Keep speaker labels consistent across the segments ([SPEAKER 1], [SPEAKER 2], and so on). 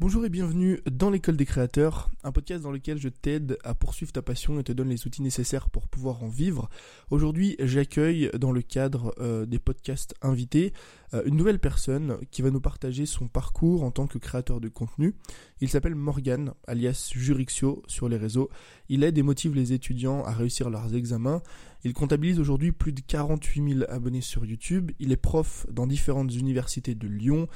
[SPEAKER 1] Bonjour et bienvenue dans l'école des créateurs, un podcast dans lequel je t'aide à poursuivre ta passion et te donne les outils nécessaires pour pouvoir en vivre. Aujourd'hui, j'accueille dans le cadre euh, des podcasts invités euh, une nouvelle personne qui va nous partager son parcours en tant que créateur de contenu. Il s'appelle Morgan, alias Jurixio sur les réseaux. Il aide et motive les étudiants à réussir leurs examens. Il comptabilise aujourd'hui plus de 48 000 abonnés sur YouTube. Il est prof dans différentes universités de Lyon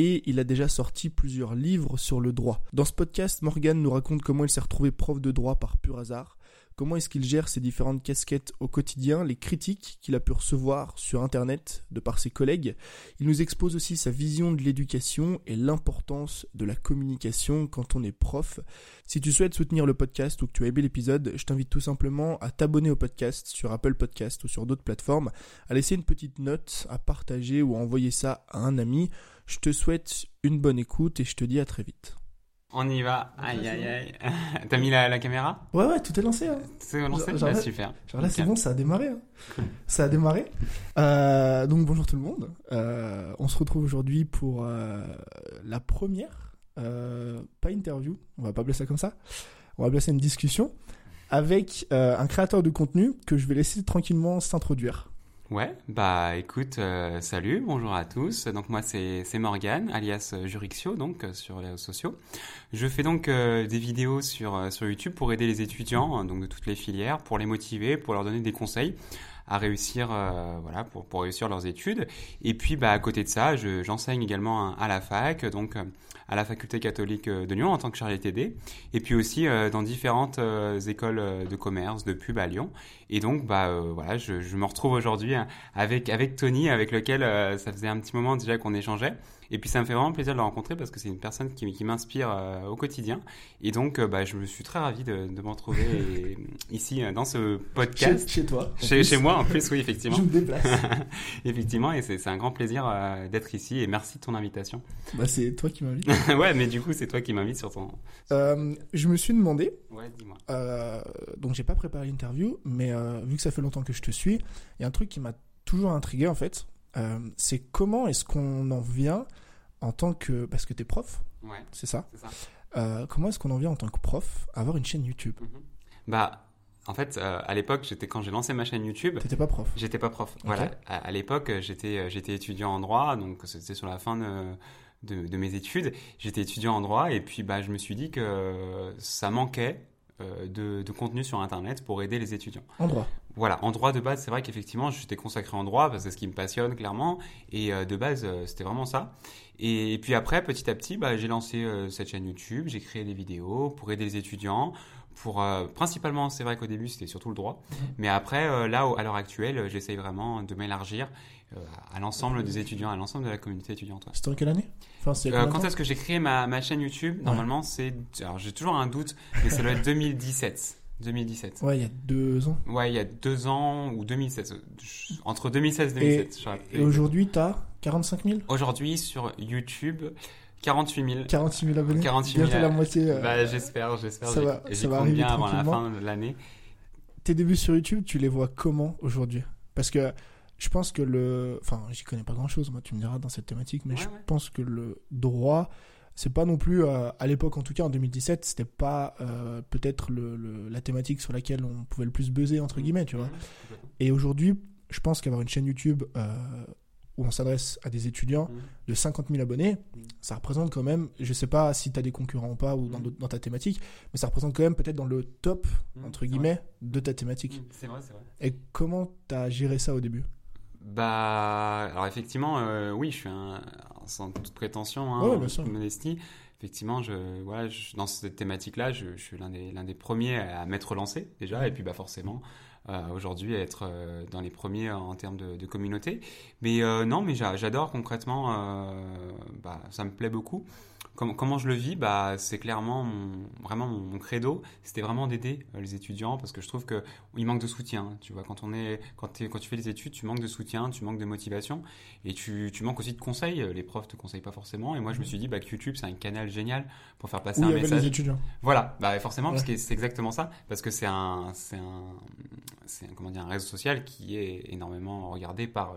[SPEAKER 1] et il a déjà sorti plusieurs livres sur le droit. Dans ce podcast, Morgan nous raconte comment il s'est retrouvé prof de droit par pur hasard, comment est-ce qu'il gère ses différentes casquettes au quotidien, les critiques qu'il a pu recevoir sur Internet de par ses collègues. Il nous expose aussi sa vision de l'éducation et l'importance de la communication quand on est prof. Si tu souhaites soutenir le podcast ou que tu as aimé l'épisode, je t'invite tout simplement à t'abonner au podcast sur Apple Podcast ou sur d'autres plateformes, à laisser une petite note, à partager ou à envoyer ça à un ami. Je te souhaite une bonne écoute et je te dis à très vite.
[SPEAKER 2] On y va. Aïe, aïe, aïe. T'as mis la, caméra?
[SPEAKER 1] Ouais, ouais, tout est lancé. Hein.
[SPEAKER 2] C'est lancé genre, bah, Super.
[SPEAKER 1] Genre là, c'est bon, ça a démarré. Hein. Ça a démarré. Euh, donc, bonjour tout le monde. Euh, on se retrouve aujourd'hui pour euh, la première, pas interview, on va pas appeler ça comme ça, on va appeler ça une discussion avec un créateur de contenu que je vais laisser tranquillement s'introduire.
[SPEAKER 2] Ouais, bah écoute, euh, salut, bonjour à tous. Donc moi c'est Morgan, alias euh, Jurixio, donc euh, sur les réseaux sociaux. Je fais donc des vidéos sur sur YouTube pour aider les étudiants, hein, donc de toutes les filières, pour les motiver, pour leur donner des conseils à réussir, voilà, pour pour réussir leurs études. Et puis bah à côté de ça, j'enseigne également à la fac, donc à la faculté catholique de Lyon en tant que chargé TD, et puis aussi dans différentes écoles de commerce, de pub à Lyon. Et donc, bah euh, voilà, je, je, me retrouve aujourd'hui hein, avec avec Tony, avec lequel euh, ça faisait un petit moment déjà qu'on échangeait. Et puis ça me fait vraiment plaisir de le rencontrer parce que c'est une personne qui, qui m'inspire euh, au quotidien. Et donc, bah, je me suis très ravi de, de m'en retrouver ici dans ce podcast.
[SPEAKER 1] Chez, chez toi.
[SPEAKER 2] Chez, chez, moi, en plus, oui, effectivement.
[SPEAKER 1] je me déplace.
[SPEAKER 2] effectivement, et c'est un grand plaisir d'être ici. Et merci de ton invitation.
[SPEAKER 1] Bah, c'est toi qui m'invites.
[SPEAKER 2] ouais, mais du coup, c'est toi qui m'invites sur ton.
[SPEAKER 1] je me suis demandé.
[SPEAKER 2] Ouais, dis-moi.
[SPEAKER 1] donc, j'ai pas préparé l'interview, mais euh, vu que ça fait longtemps que je te suis, il y a un truc qui m'a toujours intrigué en fait. Euh, c'est comment est-ce qu'on en vient en tant que. Parce que tu es prof,
[SPEAKER 2] ouais,
[SPEAKER 1] c'est ça,
[SPEAKER 2] ça.
[SPEAKER 1] Euh, comment est-ce qu'on en vient en tant que prof à avoir une chaîne YouTube?
[SPEAKER 2] Mhm. Bah. En fait, à l'époque, j'étais quand j'ai lancé ma chaîne YouTube.
[SPEAKER 1] T'étais pas prof.
[SPEAKER 2] J'étais pas prof. Voilà. À, l'époque, j'étais j'étais étudiant en droit, donc c'était sur la fin de, de, de mes études. J'étais étudiant en droit et puis bah je me suis dit que ça manquait euh, de, de, contenu sur Internet pour aider les étudiants.
[SPEAKER 1] En droit
[SPEAKER 2] Voilà, en droit de base, c'est vrai qu'effectivement, j'étais consacré en droit parce que c'est ce qui me passionne clairement. Et euh, de base, euh, c'était vraiment ça. Et, puis après, petit à petit, bah, j'ai lancé cette chaîne YouTube, j'ai créé des vidéos pour aider les étudiants. Pour, principalement, c'est vrai qu'au début, c'était surtout le droit. Mhm. Mais après, là, à l'heure actuelle, j'essaye vraiment de m'élargir à l'ensemble des étudiants, à l'ensemble de la communauté étudiante.
[SPEAKER 1] C'était en quelle année?
[SPEAKER 2] Euh, quand est-ce que j'ai créé ma, ma, chaîne YouTube? Normalement, c'est. Alors, j'ai toujours un doute, mais ça doit être 2017. 2017.
[SPEAKER 1] Ouais, il y a deux ans.
[SPEAKER 2] Ouais, il y a deux ans ou 2016. Entre 2016 et 2017.
[SPEAKER 1] Et, aujourd'hui, tu as 45 000
[SPEAKER 2] Aujourd'hui, sur YouTube, 48 000.
[SPEAKER 1] 48 000 abonnés
[SPEAKER 2] 48 000.
[SPEAKER 1] Bientôt la moitié. Euh,
[SPEAKER 2] bah, j'espère, j'espère.
[SPEAKER 1] Ça va, ça va arriver bien avant
[SPEAKER 2] la fin de l'année.
[SPEAKER 1] Tes débuts sur YouTube, tu les vois comment aujourd'hui? Parce que je pense que le. Enfin, j'y connais pas grand chose, moi, tu me diras dans cette thématique, mais je pense que le droit, c'est pas non plus. Euh, à l'époque, en tout cas, en 2017, c'était pas euh, peut-être le, la thématique sur laquelle on pouvait le plus buzzer, entre mmh. guillemets, tu vois. Mmh, Et aujourd'hui, je pense qu'avoir une chaîne YouTube euh, où on s'adresse à des étudiants mmh. de 50 000 abonnés, ça représente quand même, je sais pas si tu as des concurrents ou pas ou dans, dans, ta thématique, mais ça représente quand même peut-être dans le top, entre guillemets, de ta thématique.
[SPEAKER 2] C'est vrai, c'est vrai.
[SPEAKER 1] Et comment tu as géré ça au début?
[SPEAKER 2] Bah, alors effectivement, euh, oui, je suis un, sans toute prétention, hein, modestie. Effectivement, je, voilà, je, dans cette thématique-là, je, je, suis l'un des, l'un des premiers à m'être lancé déjà, et puis bah forcément, euh, aujourd'hui, être euh, dans les premiers en termes de, de communauté. Mais euh, non, mais j'adore concrètement, bah, ça me plaît beaucoup comment, je le vis bah, C'est clairement vraiment mon, credo. C'était vraiment d'aider euh, les étudiants parce que je trouve qu'il manque de soutien. Tu vois, quand, on est, quand, quand tu fais des études, tu manques de soutien, tu manques de motivation et tu, tu manques aussi de conseils. Les profs te conseillent pas forcément. Et moi, je me suis dit bah, que YouTube, c'est un canal génial pour faire passer un message.
[SPEAKER 1] Les étudiants.
[SPEAKER 2] Voilà, bah, forcément, parce que c'est exactement ça. Parce que c'est un, c'est un, c'est un, comment dire, un réseau social qui est énormément regardé par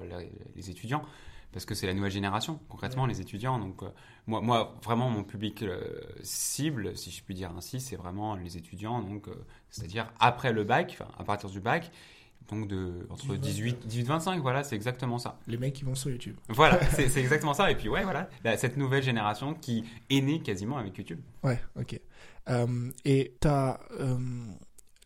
[SPEAKER 2] les étudiants parce que c'est la nouvelle génération, concrètement, les étudiants. Donc, euh, moi, moi, vraiment, mon public euh, cible, si je puis dire ainsi, c'est vraiment les étudiants, donc, euh, c'est-à-dire après le bac, enfin, à partir du bac, donc de, entre 18, 18 25, voilà, c'est exactement ça.
[SPEAKER 1] Les mecs qui vont sur YouTube.
[SPEAKER 2] Voilà, c'est exactement ça. Et puis, ouais, voilà, cette nouvelle génération qui est née quasiment avec YouTube.
[SPEAKER 1] Ouais, ok. Et t'as euh,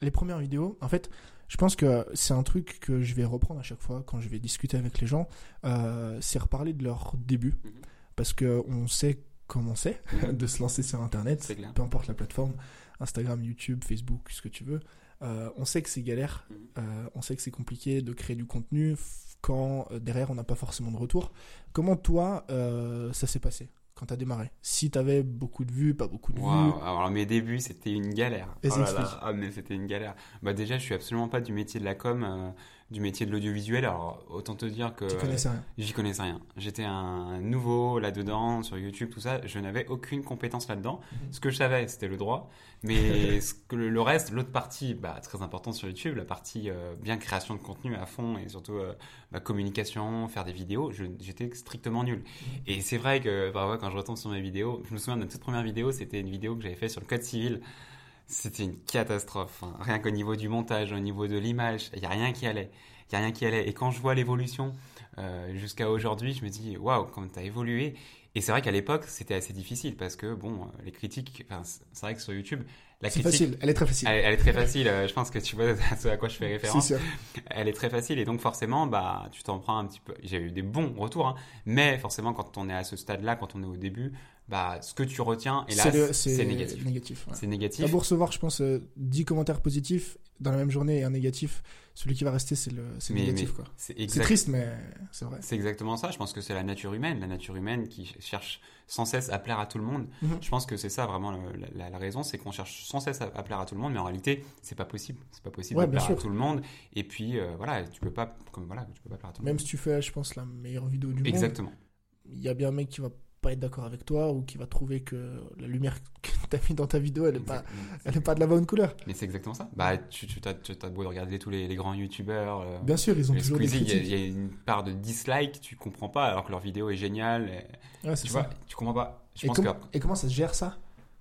[SPEAKER 1] les premières vidéos. En fait, je pense que c'est un truc que je vais reprendre à chaque fois quand je vais discuter avec les gens. euh, c'est reparler de leur début,
[SPEAKER 2] Mhm.
[SPEAKER 1] parce que on sait comment c'est de se lancer sur Internet, peu importe la plateforme, Instagram, YouTube, Facebook, ce que tu veux. Euh, on sait que c'est galère,
[SPEAKER 2] Mhm.
[SPEAKER 1] euh, on sait que c'est compliqué de créer du contenu quand derrière on n'a pas forcément de retour. Comment toi, ça s'est passé? Quand t'as démarré Si t'avais beaucoup de vues, pas beaucoup de vues.
[SPEAKER 2] Waouh, alors mes débuts c'était une galère. Oh là là,
[SPEAKER 1] explique.
[SPEAKER 2] ah, mais c'était une galère. Bah déjà je suis absolument pas du métier de la com, euh, du métier de l'audiovisuel. Alors autant te dire que
[SPEAKER 1] connaissais rien.
[SPEAKER 2] j'y connaissais rien. J'étais un nouveau là-dedans sur YouTube tout ça. Je n'avais aucune compétence là-dedans.
[SPEAKER 1] Mhm.
[SPEAKER 2] Ce que je savais c'était le droit, mais ce que le, reste, l'autre partie, bah très importante sur YouTube, la partie euh, bien création de contenu à fond et surtout euh, bah, communication, faire des vidéos, j'étais strictement nul. Et c'est vrai que parfois quand je retombe sur mes vidéos, je me souviens de notre toute première vidéo, c'était une vidéo que j'avais faite sur le code civil. C'était une catastrophe. hein. Rien qu'au niveau du montage, au niveau de l'image, il n'y a rien qui allait. Il a rien qui allait. Et quand je vois l'évolution euh, jusqu'à aujourd'hui, je me dis, waouh, comment tu as évolué. Et c'est vrai qu'à l'époque, c'était assez difficile parce que, bon, euh, les critiques, c'est vrai que sur YouTube, la
[SPEAKER 1] C'est
[SPEAKER 2] critique,
[SPEAKER 1] facile, elle est très facile.
[SPEAKER 2] elle, elle est très facile. euh, Je pense que tu vois à ce à quoi je fais référence
[SPEAKER 1] sûr.
[SPEAKER 2] elle est très facile et donc forcément bah tu t'en prends un petit peu j'ai eu des bons retours hein, mais forcément quand on est à ce stade là quand on est au début bah ce que tu retiens et là
[SPEAKER 1] C'est
[SPEAKER 2] négatif
[SPEAKER 1] négatif ouais.
[SPEAKER 2] c'est négatif
[SPEAKER 1] beau recevoir, je pense, euh, 10 commentaires positifs dans la même journée et un négatif, celui qui va rester, c'est le, c'est le
[SPEAKER 2] Mais-
[SPEAKER 1] négatif.
[SPEAKER 2] mais
[SPEAKER 1] quoi.
[SPEAKER 2] c'est
[SPEAKER 1] C'est
[SPEAKER 2] exact
[SPEAKER 1] triste, mais c'est vrai.
[SPEAKER 2] c'est exactement ça je pense que c'est la nature humaine la nature humaine qui cherche sans cesse à plaire à tout le monde.
[SPEAKER 1] Mhm.
[SPEAKER 2] je pense que c'est ça vraiment le- la, raison c'est qu'on cherche sans cesse à, à plaire à tout le monde mais en réalité c'est pas possible. C'est pas possible
[SPEAKER 1] Ouais,
[SPEAKER 2] de plaire à tout le monde. Et puis euh, voilà tu peux pas comme voilà tu peux pas plaire à tout le
[SPEAKER 1] Même
[SPEAKER 2] monde.
[SPEAKER 1] si tu fais, je pense, la meilleure vidéo du monde,
[SPEAKER 2] exactement.
[SPEAKER 1] il y a bien un mec qui va pas être d'accord avec toi ou qui va trouver que la lumière que t'as mis dans ta vidéo, elle est pas, elle est pas de la bonne couleur.
[SPEAKER 2] Mais c'est exactement ça. Bah, tu, tu t'as, tu t'as beau de regarder tous les, les grands youtubeurs, euh,
[SPEAKER 1] Bien sûr, ils ont
[SPEAKER 2] les
[SPEAKER 1] toujours des
[SPEAKER 2] Squeezie, il y, a-
[SPEAKER 1] critiques.
[SPEAKER 2] il y a une part de dislike, tu comprends pas, alors que leur vidéo est géniale. et-
[SPEAKER 1] Ouais,
[SPEAKER 2] tu
[SPEAKER 1] ça.
[SPEAKER 2] vois, tu comprends pas. Je
[SPEAKER 1] Et,
[SPEAKER 2] pense
[SPEAKER 1] comment-
[SPEAKER 2] que
[SPEAKER 1] et comment ça se gère ça?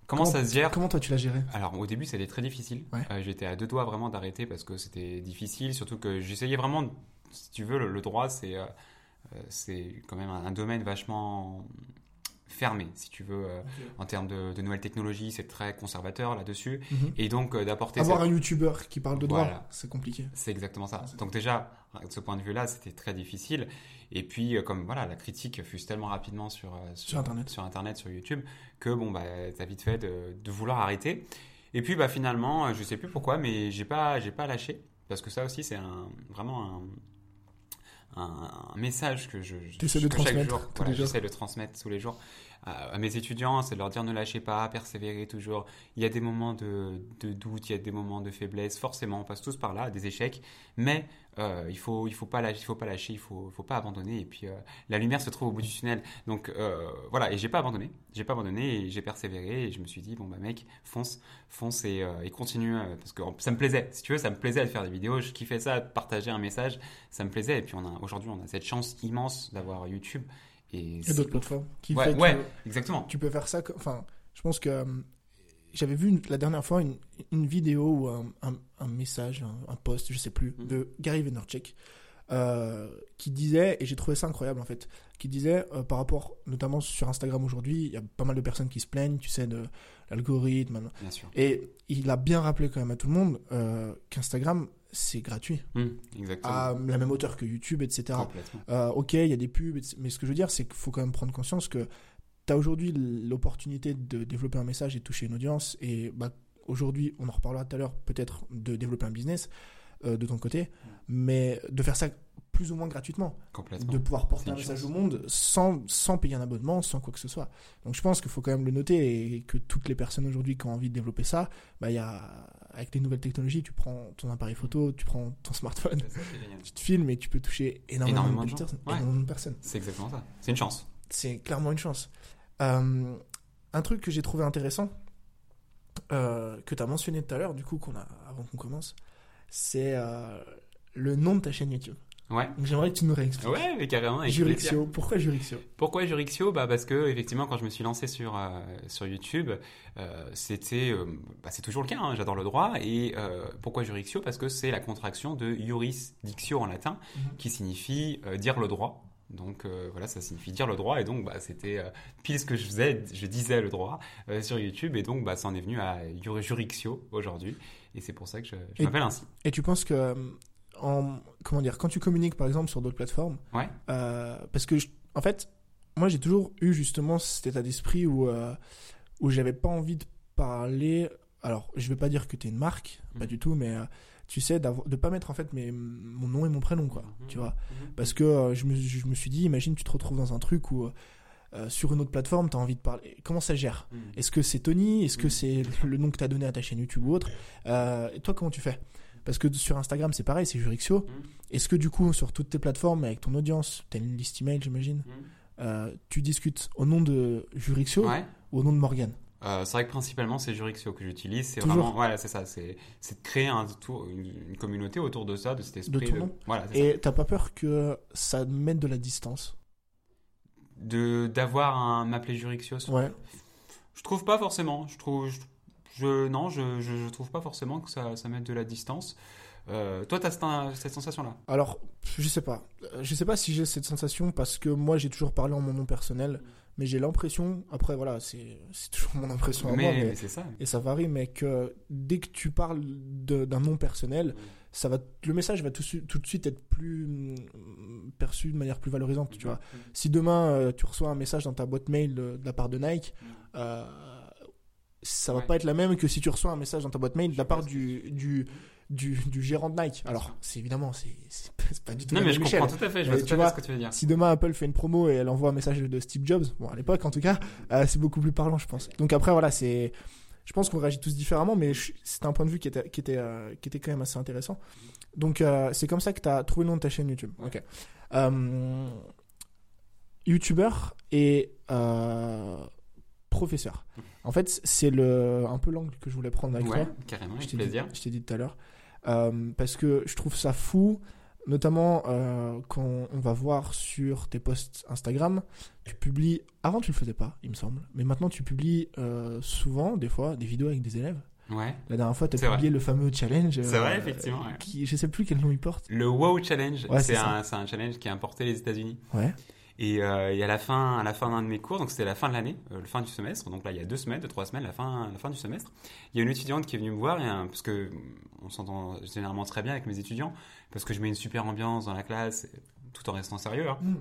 [SPEAKER 2] Comment, ça se gère?
[SPEAKER 1] Comment toi tu l'as géré?
[SPEAKER 2] Alors au début, c'était très difficile.
[SPEAKER 1] Ouais.
[SPEAKER 2] Euh, j'étais à deux doigts vraiment d'arrêter parce que c'était difficile, surtout que j'essayais vraiment, si tu veux, le, le droit, c'est, euh, euh, c'est quand même un, un domaine vachement fermé, si tu veux, euh, en termes de, de nouvelles technologies, c'est très conservateur là-dessus.
[SPEAKER 1] Mhm.
[SPEAKER 2] Et donc euh, d'apporter
[SPEAKER 1] Avoir
[SPEAKER 2] cette-
[SPEAKER 1] un youtubeur qui parle de droit,
[SPEAKER 2] Voilà.
[SPEAKER 1] c'est compliqué.
[SPEAKER 2] C'est exactement ça.
[SPEAKER 1] Ah,
[SPEAKER 2] Donc déjà, de ce point de vue-là, c'était très difficile. Et puis, euh, comme voilà, la critique fuse tellement rapidement sur,
[SPEAKER 1] Sur Internet.
[SPEAKER 2] sur Internet, sur YouTube, que bon, bah, t'as vite fait de, de vouloir arrêter. Et puis, bah, finalement, je sais plus pourquoi, mais j'ai pas, j'ai pas lâché. Parce que ça aussi, c'est un, vraiment un, un, un message que je, je- que chaque jour, voilà, j'essaie de transmettre tous les jours à, mes étudiants, c'est de leur dire ne lâchez pas, persévérez toujours. Il y a des moments de, doute, il y a des moments de faiblesse, forcément, on passe tous par là, des échecs, mais euh, il faut, il faut pas lâcher, il faut pas lâcher, il faut, faut pas abandonner. Et puis euh, la lumière se trouve au bout du tunnel. Donc euh, voilà, et j'ai pas abandonné, j'ai pas abandonné et j'ai persévéré et je me suis dit bon bah mec, fonce, fonce et, continue parce que ça me plaisait. Si tu veux, ça me plaisait de faire des vidéos, je kiffais ça, de partager un message, ça me plaisait. Et puis aujourd'hui, on a cette chance immense d'avoir YouTube et c'est-
[SPEAKER 1] d'autres plateformes qui
[SPEAKER 2] Ouais,
[SPEAKER 1] fait que
[SPEAKER 2] ouais, exactement.
[SPEAKER 1] tu peux faire ça. Enfin, je pense que euh, j'avais vu une- la dernière fois une, une vidéo ou un, un- un message, un, un post, je sais plus,
[SPEAKER 2] Mhm.
[SPEAKER 1] de Gary Vaynerchuk euh, qui disait, et j'ai trouvé ça incroyable en fait, qui disait euh, par rapport, notamment sur Instagram aujourd'hui, il y a pas mal de personnes qui se plaignent, tu sais, de l'algorithme.
[SPEAKER 2] Bien sûr.
[SPEAKER 1] Et il a bien rappelé quand même à tout le monde euh, qu'Instagram, c'est gratuit,
[SPEAKER 2] Hum, exactement.
[SPEAKER 1] à la même hauteur que YouTube, etc. Euh, ok, il y a des pubs, mais ce que je veux dire, c'est qu'il faut quand même prendre conscience que tu as aujourd'hui l'opportunité de développer un message et de toucher une audience. Et bah, aujourd'hui, on en reparlera tout à l'heure, peut-être de développer un business euh, de ton côté, mais de faire ça plus ou moins gratuitement, de pouvoir porter un message
[SPEAKER 2] chance.
[SPEAKER 1] au monde sans, sans payer un abonnement, sans quoi que ce soit. Donc je pense qu'il faut quand même le noter et que toutes les personnes aujourd'hui qui ont envie de développer ça, bah, y a, avec les nouvelles technologies, tu prends ton appareil photo, tu prends ton smartphone,
[SPEAKER 2] Ça,
[SPEAKER 1] tu te filmes et tu peux toucher énormément,
[SPEAKER 2] Énormément
[SPEAKER 1] de,
[SPEAKER 2] de gens.
[SPEAKER 1] personnes-
[SPEAKER 2] Ouais.
[SPEAKER 1] énormément de personnes.
[SPEAKER 2] C'est exactement ça. C'est une chance.
[SPEAKER 1] C'est clairement une chance. Euh, un truc que j'ai trouvé intéressant, euh, que tu as mentionné tout à l'heure, du coup, qu'on a, avant qu'on commence, c'est euh, le nom de ta chaîne YouTube.
[SPEAKER 2] Ouais.
[SPEAKER 1] Donc j'aimerais que tu nous réexpliques.
[SPEAKER 2] Ouais, mais carrément.
[SPEAKER 1] Jurixio, pourquoi Jurixio?
[SPEAKER 2] Pourquoi Jurixio? Bah parce que effectivement quand je me suis lancé sur euh, sur YouTube, euh, c'était euh, bah, c'est toujours le cas. hein, J'adore le droit et pourquoi Jurixio? Parce que c'est la contraction de Juris Dictio en latin,
[SPEAKER 1] Mhm.
[SPEAKER 2] qui signifie dire le droit. Donc euh, voilà, ça signifie dire le droit et donc bah, c'était euh, pile ce que je faisais, je disais le droit euh, sur YouTube et donc bah, ça en est venu à Jur- Jurixio aujourd'hui et c'est pour ça que je, m'appelle ainsi.
[SPEAKER 1] Et tu penses que, en, comment dire, quand tu communiques par exemple sur d'autres plateformes,
[SPEAKER 2] Ouais.
[SPEAKER 1] euh, parce que, je- en fait, moi j'ai toujours eu justement cet état d'esprit où, euh, où j'avais pas envie de parler. Alors, je vais pas dire que tu es une marque, pas
[SPEAKER 2] Mhm.
[SPEAKER 1] du tout, mais euh, tu sais, de pas mettre en fait mes, mon nom et mon prénom, quoi,
[SPEAKER 2] Mhm.
[SPEAKER 1] tu vois.
[SPEAKER 2] Mhm.
[SPEAKER 1] Parce que je, me, je me suis dit, imagine, tu te retrouves dans un truc où euh, sur une autre plateforme, tu as envie de parler. Comment ça gère?
[SPEAKER 2] Mhm.
[SPEAKER 1] Est-ce que c'est Tony? Est-ce que
[SPEAKER 2] Mm.
[SPEAKER 1] c'est le nom que tu as donné à ta chaîne YouTube ou autre? Euh, Et toi, comment tu fais? Parce que sur Instagram, c'est pareil, c'est Jurixio.
[SPEAKER 2] Mhm.
[SPEAKER 1] Est-ce que du coup, sur toutes tes plateformes, avec ton audience, tu as une liste email, j'imagine,
[SPEAKER 2] Mhm.
[SPEAKER 1] euh, tu discutes au nom de Jurixio
[SPEAKER 2] Ouais.
[SPEAKER 1] ou au nom de Morgan
[SPEAKER 2] Euh, c'est vrai que principalement c'est Jurixio que j'utilise. C'est vraiment, voilà, c'est ça. C'est, c'est de créer un tour, une, une communauté autour de ça, de cet esprit.
[SPEAKER 1] ton nom.
[SPEAKER 2] Voilà.
[SPEAKER 1] Et t'as pas peur que ça mette de la distance?
[SPEAKER 2] De d'avoir un m'appeler Jurixio. sur-
[SPEAKER 1] Ouais.
[SPEAKER 2] Je trouve pas forcément. Je trouve, je, je- non, je, je, je trouve pas forcément que ça, ça mette de la distance. Euh, toi, t'as cette, cette sensation-là?
[SPEAKER 1] Alors, je sais pas. Je sais pas si j'ai cette sensation parce que moi, j'ai toujours parlé en mon nom personnel. Mais j'ai l'impression, après voilà, c'est c'est toujours mon impression à
[SPEAKER 2] Mais,
[SPEAKER 1] moi, mais-
[SPEAKER 2] mais c'est ça.
[SPEAKER 1] et ça varie, mais que dès que tu parles d'un nom personnel, ça va, le message va tout, de suite être plus hum, perçu de manière plus valorisante, tu vois. Si demain euh, tu reçois un message dans ta boîte mail de, de la part de Nike, euh, ça va
[SPEAKER 2] Ouais.
[SPEAKER 1] pas être la même que si tu reçois un message dans ta boîte mail de la part du, du, du, du gérant de Nike. Alors, c'est évidemment, c'est c'est pas, c'est pas du tout
[SPEAKER 2] Non,
[SPEAKER 1] la
[SPEAKER 2] mais
[SPEAKER 1] même
[SPEAKER 2] je
[SPEAKER 1] échelle.
[SPEAKER 2] comprends tout à fait. Je vois tout
[SPEAKER 1] tu
[SPEAKER 2] à fait
[SPEAKER 1] vois,
[SPEAKER 2] ce que tu veux dire.
[SPEAKER 1] Si demain Apple fait une promo et elle envoie un message de Steve Jobs, bon à l'époque en tout cas, euh, c'est beaucoup plus parlant je pense. Donc après voilà, c'est, je pense qu'on réagit tous différemment, mais je- c'était un point de vue qui était qui était euh, qui était quand même assez intéressant. Donc euh, c'est comme ça que tu as trouvé le nom de ta chaîne YouTube. Ok. YouTuber et euh, professeur. En fait c'est le un peu l'angle que je voulais prendre avec
[SPEAKER 2] Ouais,
[SPEAKER 1] toi.
[SPEAKER 2] carrément,
[SPEAKER 1] Je t'ai dit,
[SPEAKER 2] plaisir.
[SPEAKER 1] je t'ai dit tout à l'heure. Euh, parce que je trouve ça fou, notamment euh, quand on va voir sur tes posts Instagram, tu publies. Avant, tu le faisais pas, il me semble. Mais maintenant, tu publies euh, souvent, des fois, des vidéos avec des élèves.
[SPEAKER 2] Ouais.
[SPEAKER 1] La dernière fois, tu as
[SPEAKER 2] C'est
[SPEAKER 1] publié le fameux challenge.
[SPEAKER 2] C'est vrai, effectivement, ouais.
[SPEAKER 1] Qui, je sais plus quel nom il porte.
[SPEAKER 2] Le WoW Challenge,
[SPEAKER 1] Ouais,
[SPEAKER 2] c'est un, c'est un challenge qui est importé des États-Unis.
[SPEAKER 1] Ouais.
[SPEAKER 2] Et, euh, et à la fin, à la fin d'un de mes cours, donc c'était la fin de l'année, euh, le fin du semestre, donc là il y a deux semaines, deux trois semaines, la fin, la fin du semestre, il y a une étudiante qui est venue me voir, et, un- parce que on s'entend généralement très bien avec mes étudiants, parce que je mets une super ambiance dans la classe, tout en restant sérieux. hein.
[SPEAKER 1] Hmm.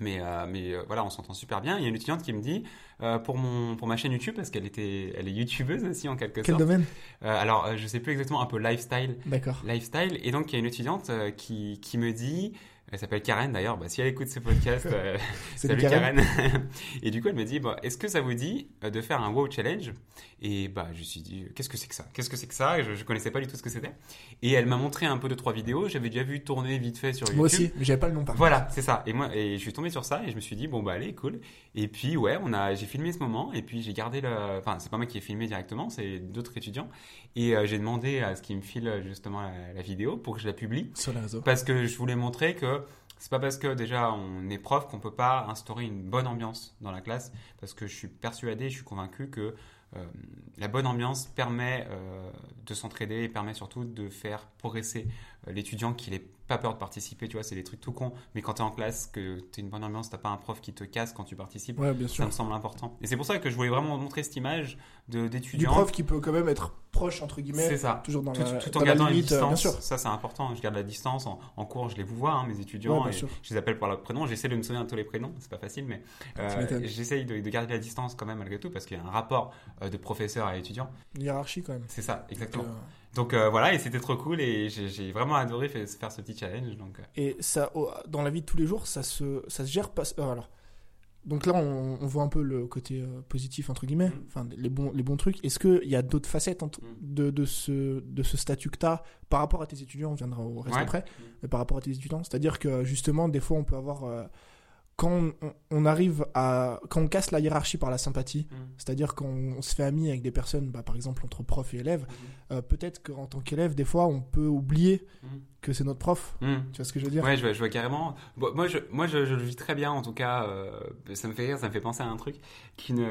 [SPEAKER 2] Mais, euh, mais euh, voilà, on s'entend super bien. Il y a une étudiante qui me dit euh, pour mon pour ma chaîne YouTube parce qu'elle était elle est youtubeuse aussi en quelque
[SPEAKER 1] Quel
[SPEAKER 2] sorte.
[SPEAKER 1] domaine?
[SPEAKER 2] Euh, alors je sais plus exactement un peu lifestyle
[SPEAKER 1] D'accord.
[SPEAKER 2] lifestyle. Et donc, il y a une étudiante qui, qui me dit, elle s'appelle Karen d'ailleurs, bah, si elle écoute ce podcast, euh,
[SPEAKER 1] Salut, Karen.
[SPEAKER 2] Karen. et du coup, elle me dit, bah, est-ce que ça vous dit euh, de faire un WoW Challenge? Et bah, je me suis dit, qu'est-ce que c'est que ça? Qu'est-ce que c'est que ça? Je, je connaissais pas du tout ce que c'était. Et elle m'a montré un peu de trois vidéos. J'avais déjà vu tourner vite fait sur YouTube.
[SPEAKER 1] Moi aussi, j'avais pas le nom par.
[SPEAKER 2] Voilà, c'est ça. Et moi, et je suis tombé sur ça et je me suis dit bon bah allez, cool. Et puis ouais, on a, j'ai filmé ce moment et puis j'ai gardé le, enfin c'est pas moi qui ai filmé directement, c'est d'autres étudiants. Et euh, j'ai demandé à ce qu'ils me filent justement la, la vidéo pour que je la publie
[SPEAKER 1] Sur les réseaux.
[SPEAKER 2] parce que je voulais montrer que c'est pas parce que déjà on est prof qu'on peut pas instaurer une bonne ambiance dans la classe parce que je suis persuadé, je suis convaincu que euh, la bonne ambiance permet euh, de s'entraider et permet surtout de faire progresser l'étudiant qui n'ait pas peur de participer, tu vois, c'est des trucs tout cons, mais quand tu es en classe, que tu une bonne ambiance, t'as pas un prof qui te casse quand tu participes,
[SPEAKER 1] Ouais, bien
[SPEAKER 2] ça me semble important. Et c'est pour ça que je voulais vraiment montrer cette image de-
[SPEAKER 1] Du prof qui peut quand même être proche, entre
[SPEAKER 2] C'est
[SPEAKER 1] guillemets,
[SPEAKER 2] ça.
[SPEAKER 1] toujours dans
[SPEAKER 2] Tout,
[SPEAKER 1] la,
[SPEAKER 2] tout
[SPEAKER 1] dans
[SPEAKER 2] en
[SPEAKER 1] la
[SPEAKER 2] gardant une
[SPEAKER 1] limite, euh, bien
[SPEAKER 2] distance,
[SPEAKER 1] sûr.
[SPEAKER 2] ça c'est important. Je garde la distance en, en cours, je les vous vois, hein, mes étudiants,
[SPEAKER 1] Ouais, bien
[SPEAKER 2] et
[SPEAKER 1] sûr.
[SPEAKER 2] je les appelle par leur prénom. J'essaie de me souvenir de tous les prénoms, c'est pas facile, mais euh, j'essaye de, de garder la distance quand même malgré tout parce qu'il y a un rapport euh, de professeur à étudiant.
[SPEAKER 1] Une hiérarchie quand même.
[SPEAKER 2] C'est ça, exactement.
[SPEAKER 1] Donc, euh,
[SPEAKER 2] Donc euh, voilà, et c'était trop cool et j'ai vraiment adoré faire, faire ce petit challenge. Donc euh,
[SPEAKER 1] Et ça, dans la vie de tous les jours, ça se, ça se gère pas. euh, alors, donc là, on, on voit un peu le côté euh, positif entre guillemets,
[SPEAKER 2] Mm.
[SPEAKER 1] enfin les bons, les bons trucs. Est-ce qu'il y a d'autres facettes
[SPEAKER 2] Mm.
[SPEAKER 1] de, de ce, de ce statut que tu as par rapport à tes étudiants? On viendra au reste
[SPEAKER 2] Ouais.
[SPEAKER 1] après, mais par rapport à tes étudiants? C'est-à-dire que justement, des fois, on peut avoir, quand on, on arrive à quand on casse la hiérarchie par la sympathie,
[SPEAKER 2] Mm.
[SPEAKER 1] c'est-à-dire quand on se fait ami avec des personnes, bah, par exemple entre prof et élève, euh, peut-être qu'en tant qu'élève, des fois, on peut oublier
[SPEAKER 2] Mm.
[SPEAKER 1] que c'est notre prof.
[SPEAKER 2] Mm.
[SPEAKER 1] Tu vois ce que je veux dire?
[SPEAKER 2] Ouais, je vois, je vois carrément. Bon, moi, je, moi je, je le vis très bien, en tout cas. euh, ça me fait rire, ça me fait penser à un truc qui ne.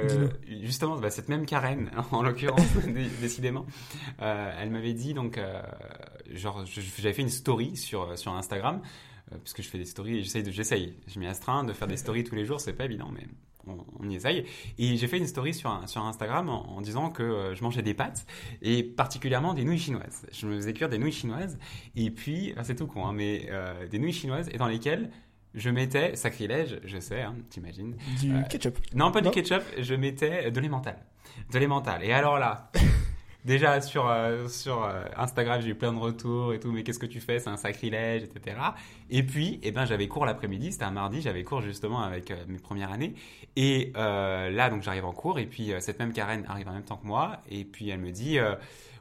[SPEAKER 2] Justement, bah, cette même Karen, en l'occurrence, dé- décidément, euh, elle m'avait dit, donc, genre, j'avais fait une story sur, sur Instagram, puisque je fais des stories j'essaye, de- j'essaye. Je m'y astreins de faire des stories tous les jours, c'est pas évident, mais on, on y essaye. Et j'ai fait une story sur, un- sur Instagram en, en disant que euh, je mangeais des pâtes et particulièrement des nouilles chinoises. Je me faisais cuire des nouilles chinoises et puis, c'est tout con, hein, mais euh, des nouilles chinoises et dans lesquelles je mettais, sacrilège, je sais, hein, t'imagines.
[SPEAKER 1] Du
[SPEAKER 2] Euh,
[SPEAKER 1] ketchup.
[SPEAKER 2] Non, pas
[SPEAKER 1] Non.
[SPEAKER 2] du ketchup, je mettais de l'emmental. De l'emmental. Et alors là, déjà sur, euh, euh, Instagram, j'ai eu plein de retours et tout, mais qu'est-ce que tu fais? C'est un sacrilège, etc. Et puis, eh ben, j'avais cours l'après-midi, c'était un mardi, j'avais cours justement avec euh, mes premières années. Et là, donc j'arrive en cours, et puis cette même Karen arrive en même temps que moi, et puis elle me dit.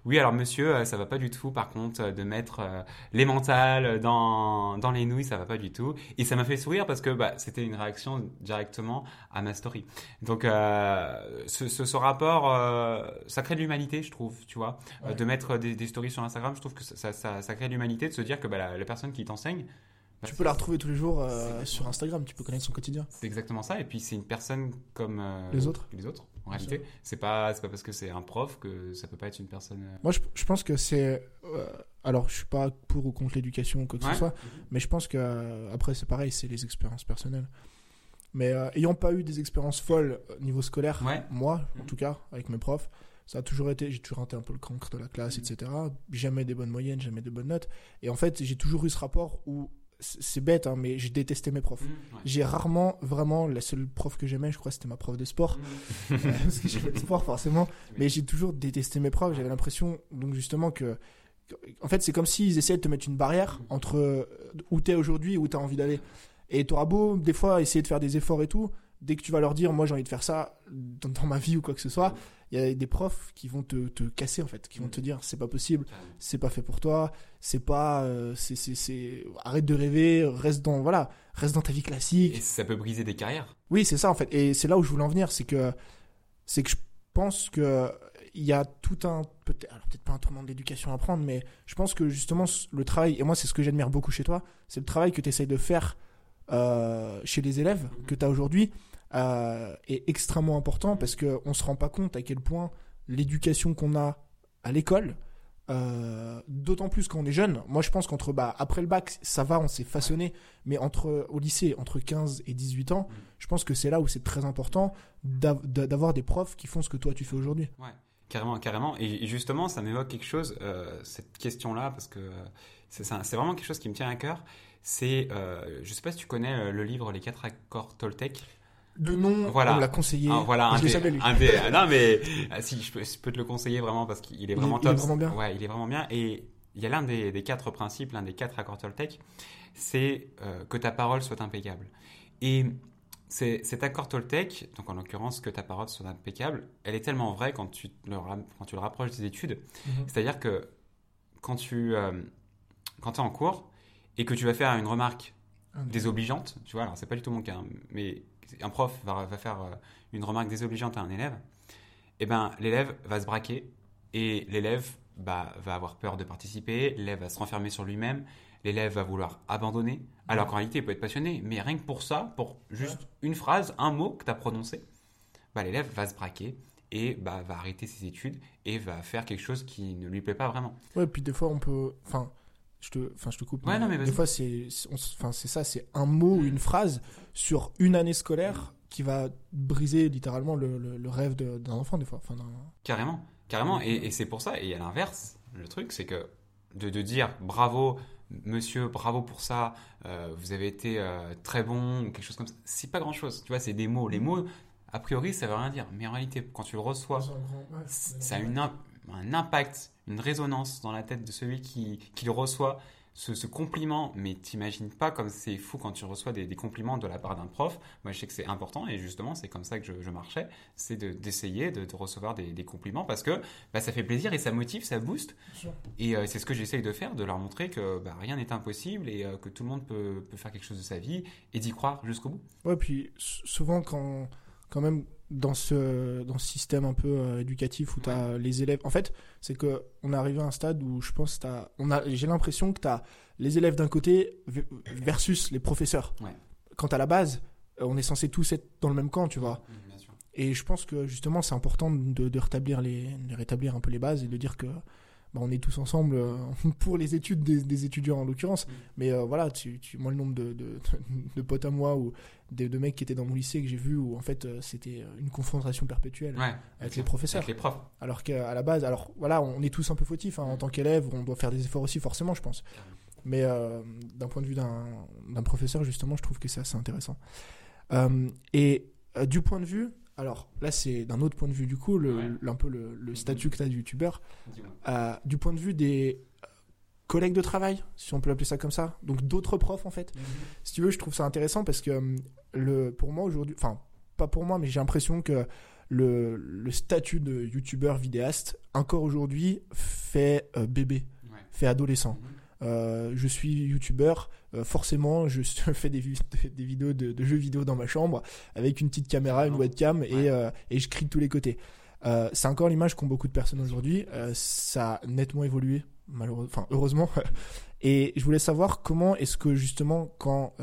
[SPEAKER 2] Oui, alors monsieur, euh, ça va pas du tout, par contre, euh, de mettre euh, l'emmental dans, dans les nouilles, ça va pas du tout. Et ça m'a fait sourire parce que bah, c'était une réaction directement à ma story. Donc, euh, ce, ce, ce rapport, euh, ça crée de l'humanité, je trouve, tu vois.
[SPEAKER 1] Ouais.
[SPEAKER 2] de mettre des, des stories sur Instagram, je trouve que ça, ça, ça crée de l'humanité, de se dire que bah, la, la personne qui t'enseigne,
[SPEAKER 1] Tu peux la retrouver tous les jours euh, sur Instagram, tu peux connaître son quotidien.
[SPEAKER 2] c'est exactement ça. Et puis, c'est une personne comme euh,
[SPEAKER 1] Les autres.
[SPEAKER 2] Les autres, en
[SPEAKER 1] Bien
[SPEAKER 2] réalité. C'est pas, pas parce que c'est un prof que ça peut pas être une personne. euh,
[SPEAKER 1] Moi, je, je pense que c'est. euh, alors, je suis pas pour ou contre l'éducation ou quoi que
[SPEAKER 2] Ouais.
[SPEAKER 1] ce soit, mais je pense que. après, c'est pareil, c'est les expériences personnelles. Mais ayant pas eu des expériences folles niveau scolaire,
[SPEAKER 2] Ouais.
[SPEAKER 1] moi, en
[SPEAKER 2] Mhm.
[SPEAKER 1] tout cas, avec mes profs, ça a toujours été. J'ai toujours été un peu le cancre de la classe,
[SPEAKER 2] Mhm.
[SPEAKER 1] etc. Jamais des bonnes moyennes, jamais de bonnes notes. Et en fait, j'ai toujours eu ce rapport où. C'est bête, hein, mais j'ai détesté mes profs.
[SPEAKER 2] Mmh, ouais.
[SPEAKER 1] J'ai rarement, vraiment, la seule prof que j'aimais, je crois, c'était ma prof de sport.
[SPEAKER 2] Mmh.
[SPEAKER 1] parce que le sport forcément. Mais j'ai toujours détesté mes profs. J'avais l'impression, donc justement, que. En fait, c'est comme s'ils essayaient de te mettre une barrière entre euh, où t'es aujourd'hui et où t'as envie d'aller. Et t'auras beau, des fois, essayer de faire des efforts et tout. Dès que tu vas leur dire, moi j'ai envie de faire ça dans, dans ma vie ou quoi que ce soit, il y a des profs qui vont te, te casser en fait, qui vont te dire c'est pas possible, c'est pas fait pour toi, c'est pas, euh, c'est, c'est, c'est, arrête de rêver, reste dans, voilà, reste dans ta vie classique.
[SPEAKER 2] Et ça peut briser des carrières.
[SPEAKER 1] Oui, c'est ça en fait. Et c'est là où je voulais en venir, c'est que c'est que je pense que il y a tout un peut-être alors peut-être pas un tournant de l'éducation à prendre, mais je pense que justement le travail et moi c'est ce que j'admire beaucoup chez toi, c'est le travail que tu essayes de faire euh, chez les élèves que tu as aujourd'hui euh, est extrêmement important parce que on se rend pas compte à quel point l'éducation qu'on a à l'école euh, d'autant plus quand on est jeune. Moi, je pense qu'entre bah, après le bac, ça va, on s'est façonné, mais entre au lycée, entre 15 et 18 ans, je pense que c'est là où c'est très important d'av- d'avoir des profs qui font ce que toi tu fais aujourd'hui.
[SPEAKER 2] Ouais, carrément, carrément. Et justement, ça m'évoque quelque chose, cette question-là, parce que c'est vraiment quelque chose qui me tient à cœur. C'est, euh, je sais pas si tu connais euh, le livre Les quatre accords Toltec.
[SPEAKER 1] De nom,
[SPEAKER 2] Voilà.
[SPEAKER 1] on l'a conseillé.
[SPEAKER 2] Ah, voilà, un
[SPEAKER 1] je
[SPEAKER 2] des,
[SPEAKER 1] lui.
[SPEAKER 2] un des- ah, non mais ah, si je peux, je peux te le conseiller vraiment parce qu'il est
[SPEAKER 1] Il est-
[SPEAKER 2] vraiment
[SPEAKER 1] il est
[SPEAKER 2] top.
[SPEAKER 1] vraiment bien.
[SPEAKER 2] Ouais, il est vraiment bien. Et il y a l'un des, des quatre principes, l'un des quatre accords Toltec, c'est euh, que ta parole soit impeccable. Et cet accord Toltec, donc en l'occurrence que ta parole soit impeccable, elle est tellement vraie quand tu le, quand tu le rapproches des études.
[SPEAKER 1] Mhm.
[SPEAKER 2] C'est-à-dire que quand tu euh, quand es en cours et que tu vas faire une remarque
[SPEAKER 1] Ah,
[SPEAKER 2] désobligeante, tu vois, alors c'est pas du tout mon cas, hein, mais un prof va, va faire euh, une remarque désobligeante à un élève, et ben l'élève va se braquer et l'élève bah, va avoir peur de participer, l'élève va se renfermer sur lui-même, l'élève va vouloir abandonner, alors qu'en réalité il peut être passionné, mais rien que pour ça, pour juste une phrase, un mot que tu as prononcé, bah, l'élève va se braquer et bah, va arrêter ses études et va faire quelque chose qui ne lui plaît pas vraiment.
[SPEAKER 1] Ouais, puis des fois on peut, enfin, je te, enfin je te coupe.
[SPEAKER 2] Ouais, non, mais
[SPEAKER 1] des fois c'est, enfin c'est ça, c'est un mot ou une phrase sur une année scolaire qui va briser littéralement le, le- le rêve d'un enfant des fois. Enfin,
[SPEAKER 2] Carrément, carrément. Et, et c'est pour ça. Et à l'inverse, le truc, c'est que de, de dire bravo, monsieur, bravo pour ça, euh, vous avez été euh, très bon, ou quelque chose comme ça, c'est pas grand chose. Tu vois, c'est des mots. Les mots, a priori, ça veut rien dire. Mais en réalité, quand tu le reçois, ça a une, imp- un impact, une résonance dans la tête de celui qui, qui le reçoit ce, ce compliment, mais t'imagines pas comme c'est fou quand tu reçois des, des compliments de la part d'un prof. Moi, je sais que c'est important et justement, c'est comme ça que je, je marchais, c'est de- d'essayer de, de recevoir des, des compliments parce que bah, ça fait plaisir et ça motive, ça booste. Et euh, c'est ce que j'essaye de faire, de leur montrer que bah, rien n'est impossible et euh, que tout le monde peut, peut faire quelque chose de sa vie et d'y croire jusqu'au bout.
[SPEAKER 1] Ouais, puis souvent, quand, quand même, dans ce, dans ce système un peu euh, éducatif où tu as les élèves. En fait, c'est que on est arrivé à un stade où je pense que t'as- on a, j'ai l'impression que tu as les élèves d'un côté versus les professeurs.
[SPEAKER 2] Ouais.
[SPEAKER 1] Quand à la base, euh, on est censé tous être dans le même camp, tu vois.
[SPEAKER 2] Bien sûr.
[SPEAKER 1] Et je pense que justement, c'est important de, de rétablir les, de rétablir un peu les bases et de dire que bah, on est tous ensemble euh, pour les études des, des étudiants en l'occurrence.
[SPEAKER 2] Mm.
[SPEAKER 1] Mais euh, voilà, tu, tu, moi, le nombre de, de, de potes à moi de, de mecs qui étaient dans mon lycée que j'ai vu où en fait euh, c'était une confrontation perpétuelle
[SPEAKER 2] Ouais,
[SPEAKER 1] avec les professeurs.
[SPEAKER 2] Avec les profs.
[SPEAKER 1] Alors qu'à la base, alors voilà, on est tous un peu fautifs hein, en tant qu'élèves, on doit faire des efforts aussi forcément, je pense. Mais euh, d'un point de vue d'un professeur, justement, je trouve que c'est assez intéressant. Euh, et euh, du point de vue, alors là c'est d'un autre point de vue du coup, le,
[SPEAKER 2] Ouais.
[SPEAKER 1] le- un peu le, le statut que tu as de youtubeur, euh, du point de vue des euh, collègues de travail, si on peut appeler ça comme ça, donc d'autres profs en fait. Si tu veux, je trouve ça intéressant parce que le, pour moi aujourd'hui, enfin pas pour moi, mais j'ai l'impression que le, le statut de youtubeur vidéaste, encore aujourd'hui, fait euh, bébé,
[SPEAKER 2] Ouais.
[SPEAKER 1] fait adolescent.
[SPEAKER 2] Mhm.
[SPEAKER 1] Euh, je suis youtubeur, euh, forcément je fais des, vi- des vidéos de, de jeux vidéo dans ma chambre avec une petite caméra, une
[SPEAKER 2] Ouais.
[SPEAKER 1] webcam et,
[SPEAKER 2] Ouais.
[SPEAKER 1] euh, et je crie de tous les côtés. C'est encore l'image qu'ont beaucoup de personnes aujourd'hui. Ça a nettement évolué, malheureusement, enfin heureusement. Et je voulais savoir comment est-ce que justement quand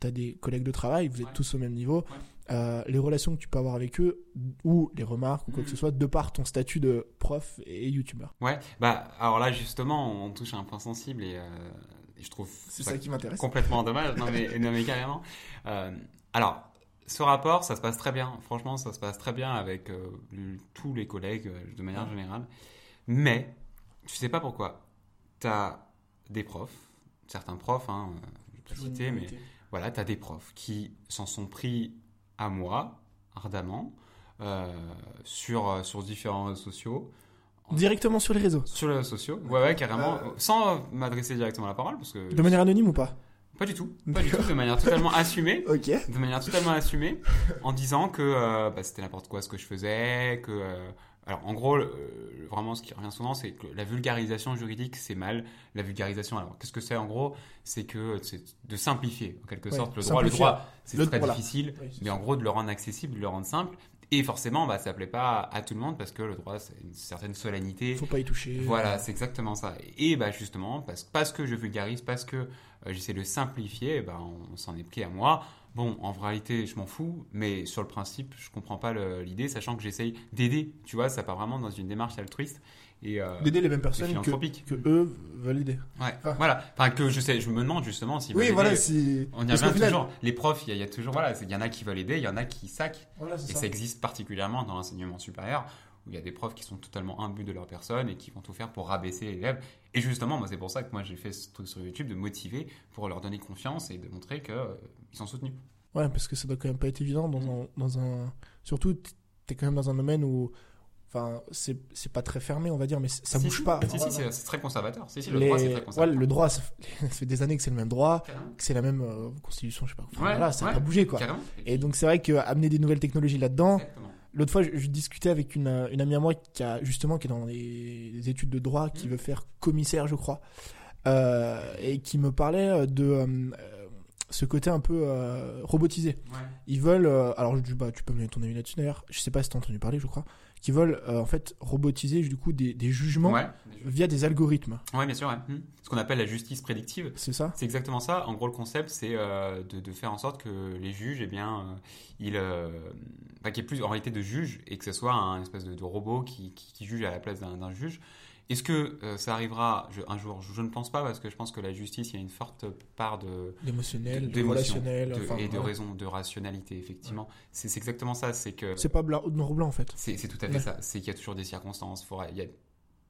[SPEAKER 1] tu as des collègues de travail, vous êtes
[SPEAKER 2] Ouais.
[SPEAKER 1] tous au même niveau,
[SPEAKER 2] Ouais.
[SPEAKER 1] euh, les relations que tu peux avoir avec eux ou les remarques ou quoi que ce soit de par ton statut de prof et youtubeur.
[SPEAKER 2] Ouais, bah alors là justement, on touche à un point sensible et, euh, et je trouve
[SPEAKER 1] C'est ça qui m'intéresse.
[SPEAKER 2] complètement dommage. Non mais, non, mais carrément. Euh, alors, ce rapport, ça se passe très bien. Franchement, ça se passe très bien avec euh, le- tous les collègues euh, de manière générale. Mais, je sais pas pourquoi, tu as des profs, certains profs, hein, euh, je vais citer, mais voilà, tu as des profs qui s'en sont pris à moi, ardemment, euh, sur, euh, sur différents réseaux sociaux.
[SPEAKER 1] Directement sur les réseaux.
[SPEAKER 2] Sur les réseaux sociaux, ouais, ouais, carrément,
[SPEAKER 1] Euh,
[SPEAKER 2] sans m'adresser directement à la parole, parce que
[SPEAKER 1] De manière anonyme ou pas?
[SPEAKER 2] Pas du tout, pas du tout, de manière totalement assumée,
[SPEAKER 1] Ok.
[SPEAKER 2] de manière totalement assumée, en disant que euh, bah, c'était n'importe quoi ce que je faisais, que euh, alors en gros, euh, vraiment ce qui revient souvent, c'est que la vulgarisation juridique c'est mal. La vulgarisation, alors qu'est-ce que c'est en gros? C'est que c'est de simplifier en quelque
[SPEAKER 1] Ouais,
[SPEAKER 2] sorte le droit. Le droit, c'est très
[SPEAKER 1] voilà.
[SPEAKER 2] difficile,
[SPEAKER 1] Oui,
[SPEAKER 2] mais en gros de le rendre accessible, de le rendre simple. Et forcément, bah, ça plaît pas à tout le monde parce que le droit, c'est une certaine solennité.
[SPEAKER 1] Faut pas y toucher.
[SPEAKER 2] Voilà, c'est exactement ça. Et bah justement, parce, parce que je vulgarise, parce que euh, j'essaie de simplifier, bah, on, s'en est pris à moi. Bon, en réalité, je m'en fous, mais sur le principe, je comprends pas l'idée, sachant que j'essaye d'aider. Tu vois, ça part vraiment dans une démarche altruiste et euh,
[SPEAKER 1] D'aider les mêmes personnes que, eux veulent aider.
[SPEAKER 2] Ouais,
[SPEAKER 1] Ah.
[SPEAKER 2] voilà. Enfin, que je sais, je me demande justement si.
[SPEAKER 1] Oui, voilà, si.
[SPEAKER 2] On y revient
[SPEAKER 1] final-
[SPEAKER 2] toujours. Les profs, il y, a- il y a toujours, voilà, il y en a qui veulent aider, il y en a qui.
[SPEAKER 1] Voilà, c'est
[SPEAKER 2] Et
[SPEAKER 1] ça.
[SPEAKER 2] ça existe particulièrement dans l'enseignement supérieur, où il y a des profs qui sont totalement imbus de leur personne et qui vont tout faire pour rabaisser l'élève. Et justement, moi, c'est pour ça que moi j'ai fait ce truc sur YouTube, de motiver pour leur donner confiance et de montrer qu'ils sont soutenus.
[SPEAKER 1] Ouais, parce que ça doit quand même pas être évident dans un. Dans un... Surtout, t'es quand même dans un domaine où. Enfin, c'est pas très fermé, on va dire, mais ça bouge
[SPEAKER 2] si,
[SPEAKER 1] pas.
[SPEAKER 2] Si, si, c'est très conservateur. Si, si, le
[SPEAKER 1] Les-
[SPEAKER 2] droit, c'est très
[SPEAKER 1] ouais,
[SPEAKER 2] conservateur.
[SPEAKER 1] le droit, ça fait, ça fait des années que c'est le même droit,
[SPEAKER 2] Carrément.
[SPEAKER 1] que c'est la même euh, constitution, je sais pas. Enfin,
[SPEAKER 2] Ouais,
[SPEAKER 1] voilà, ça n'a
[SPEAKER 2] ouais,
[SPEAKER 1] pas bougé, quoi.
[SPEAKER 2] Carrément.
[SPEAKER 1] Et donc, c'est vrai qu'amener des nouvelles technologies là-dedans. L'autre fois, je, je discutais avec une, euh, une amie à moi qui a justement qui est dans les, études de droit, qui
[SPEAKER 2] Mhm.
[SPEAKER 1] veut faire commissaire, je crois, euh, et qui me parlait de euh, ce côté un peu euh, robotisé.
[SPEAKER 2] Ouais.
[SPEAKER 1] Ils veulent, alors je dis bah tu peux me donner ton avis là-dessus d'ailleurs. Je sais pas si t'as entendu parler, je crois, qui veulent euh, en fait robotiser du coup des, des jugements
[SPEAKER 2] Ouais.
[SPEAKER 1] via des algorithmes.
[SPEAKER 2] Ouais, bien sûr. ouais. Hmm. Ce qu'on appelle la justice prédictive.
[SPEAKER 1] C'est ça
[SPEAKER 2] C'est exactement ça. En gros, le concept, c'est euh, de, de faire en sorte que les juges, eh bien, euh, ils, enfin, qu'il y ait plus en réalité de juges et que ce soit un espèce de, de robot qui, qui, qui juge à la place d'un juge. Est-ce que euh, ça arrivera je- un jour je, je ne pense pas parce que je pense que la justice, il y a une forte part de,
[SPEAKER 1] D'émotionnel, de, relationnel,
[SPEAKER 2] de-
[SPEAKER 1] enfin,
[SPEAKER 2] et de raison, de rationalité, effectivement. C'est c'est exactement ça. C'est que
[SPEAKER 1] C'est pas blanc, noir ou blanc en fait.
[SPEAKER 2] c'est tout à fait
[SPEAKER 1] Ouais.
[SPEAKER 2] ça. C'est qu'il y a toujours des circonstances. Il y a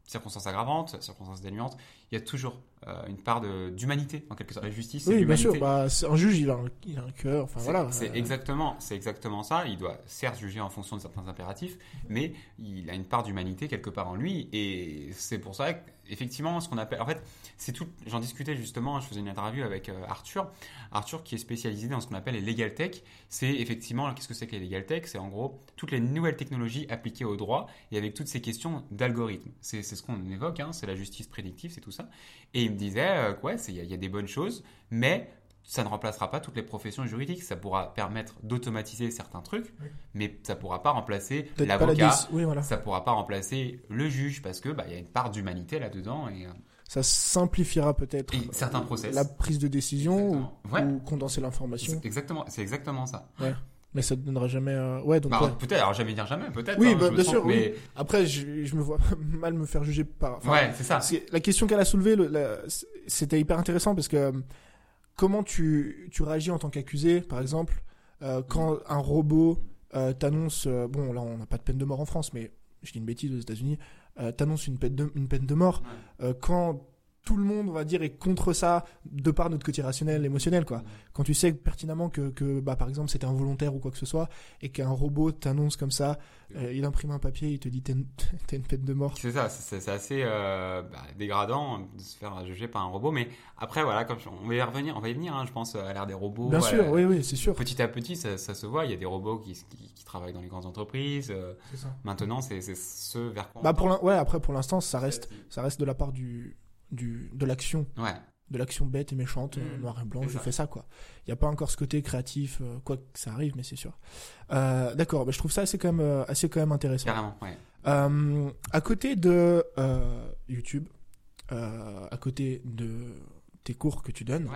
[SPEAKER 2] circonstances aggravantes, circonstances atténuantes. Il y a toujours une part d'humanité, en quelque sorte. La justice, c'est
[SPEAKER 1] Oui, bien sûr. Bah, un juge, il a un, il a un cœur. Enfin voilà.
[SPEAKER 2] c'est
[SPEAKER 1] euh,
[SPEAKER 2] exactement, c'est exactement ça. Il doit certes juger en fonction de certains impératifs, mais il a une part d'humanité quelque part en lui, et c'est pour ça que effectivement, ce qu'on appelle. En fait, c'est tout. J'en discutais justement. Je faisais une interview avec euh, Arthur. Arthur, qui est spécialisé dans ce qu'on appelle les legal tech. C'est effectivement, qu'est-ce que c'est que les legal tech? C'est en gros toutes les nouvelles technologies appliquées au droit et avec toutes ces questions d'algorithmes. C'est ce qu'on évoque. Hein, c'est la justice prédictive, c'est tout ça. Et il me disait, euh, ouais, il y, a des bonnes choses, mais ça ne remplacera pas toutes les professions juridiques. Ça pourra permettre d'automatiser certains trucs, mais ça ne pourra pas remplacer l'avocat. Oui, voilà. Ça ne pourra pas remplacer le juge parce que bah, il y a une part d'humanité là-dedans et euh,
[SPEAKER 1] ça simplifiera peut-être
[SPEAKER 2] certains process,
[SPEAKER 1] la prise de décision ou, condenser l'information.
[SPEAKER 2] Exactement, c'est exactement ça.
[SPEAKER 1] Mais ça ne donnera jamais. Euh, ouais, donc.
[SPEAKER 2] Bah, peut-être, alors jamais dire jamais, peut-être.
[SPEAKER 1] Oui, hein, bah, bien sûr. Mais... Après, je, je, me vois mal me faire juger par.
[SPEAKER 2] ouais, c'est ça.
[SPEAKER 1] La question qu'elle a soulevée, c'était hyper intéressant parce que comment tu, tu réagis en tant qu'accusé, par exemple, euh, quand un robot euh, t'annonce, euh, bon là on n'a pas de peine de mort en France, mais je dis une bêtise aux États-Unis, t'annonce une peine de, une peine de mort, quand tout le monde, on va dire, est contre ça de par notre côté rationnel, émotionnel, quoi. Quand tu sais pertinemment que, que bah, par exemple, c'était involontaire ou quoi que ce soit, et qu'un robot t'annonce comme ça, euh, il imprime un papier, il te dit t'es une, une peine de mort.
[SPEAKER 2] C'est ça, c'est assez euh, bah, dégradant de se faire juger par un robot, mais après, voilà, comme on va y revenir, on va y venir, hein, je pense, à l'ère des robots.
[SPEAKER 1] Bien sûr, oui, oui, c'est sûr.
[SPEAKER 2] Petit à petit, ça, ça, se voit, il y a des robots qui, qui, travaillent dans les grandes entreprises. Euh, ça. Maintenant, c'est ce vers quoi
[SPEAKER 1] bah, pour Ouais, après, pour l'instant, ça reste, ça reste de la part du du, de l'action. De l'action bête et méchante, mmh. noir et blanc, je fais ça, quoi. Il n'y a pas encore ce côté créatif, euh, quoi que ça arrive, mais c'est sûr. Euh, d'accord, bah, je trouve ça assez quand même, euh, assez quand même intéressant.
[SPEAKER 2] Carrément, ouais.
[SPEAKER 1] à côté de YouTube, à côté de tes cours que tu donnes,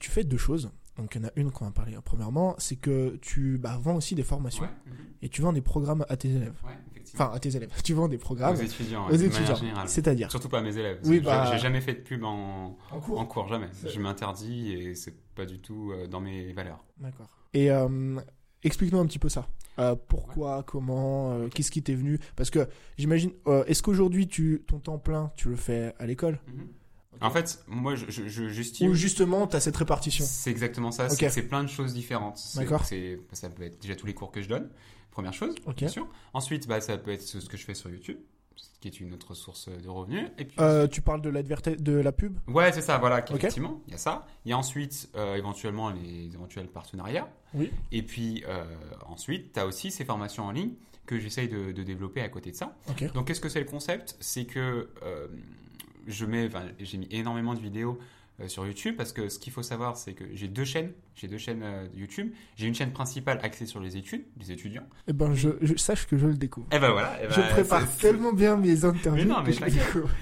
[SPEAKER 1] tu fais deux choses. Donc il y en a une qu'on va parler premièrement, c'est que tu bah, vends aussi des formations et tu vends des programmes à tes élèves. enfin à tes élèves, tu vends des programmes
[SPEAKER 2] aux étudiants.
[SPEAKER 1] Aux étudiants. C'est-à-dire
[SPEAKER 2] surtout pas à mes élèves. Oui, bah... j'ai jamais fait de pub en, en cours, en cours jamais. Je m'interdis et c'est pas du tout euh, dans mes valeurs.
[SPEAKER 1] D'accord. Et euh, explique-nous un petit peu ça. Euh, pourquoi, comment, qu'est-ce qui t'est venu? Parce que j'imagine, est-ce qu'aujourd'hui tu ton temps plein tu le fais à l'école?
[SPEAKER 2] En fait, moi, je, je, j'estime.
[SPEAKER 1] Ou justement, tu as cette répartition.
[SPEAKER 2] C'est exactement ça. C'est, plein de choses différentes. D'accord. C'est, ça peut être déjà tous les cours que je donne. Première chose, bien sûr. Ensuite, bah, ça peut être ce que je fais sur YouTube, qui est une autre source de revenus. Et puis,
[SPEAKER 1] euh, tu parles de, de la pub?
[SPEAKER 2] Ouais, c'est ça, voilà, effectivement, il y a ça. Il y a ensuite, euh, éventuellement, les éventuels partenariats.
[SPEAKER 1] Oui.
[SPEAKER 2] Et puis, euh, ensuite, tu as aussi ces formations en ligne que j'essaye de, de développer à côté de ça. Donc, qu'est-ce que c'est le concept? C'est que je mets, j'ai mis énormément de vidéos sur YouTube parce que ce qu'il faut savoir, c'est que j'ai deux chaînes. J'ai deux chaînes euh, YouTube. J'ai une chaîne principale axée sur les études, les étudiants.
[SPEAKER 1] Eh ben, je, sache que je le découvre.
[SPEAKER 2] Eh ben voilà. Eh
[SPEAKER 1] je ben, prépare tellement bien mes interviews. Mais non, mais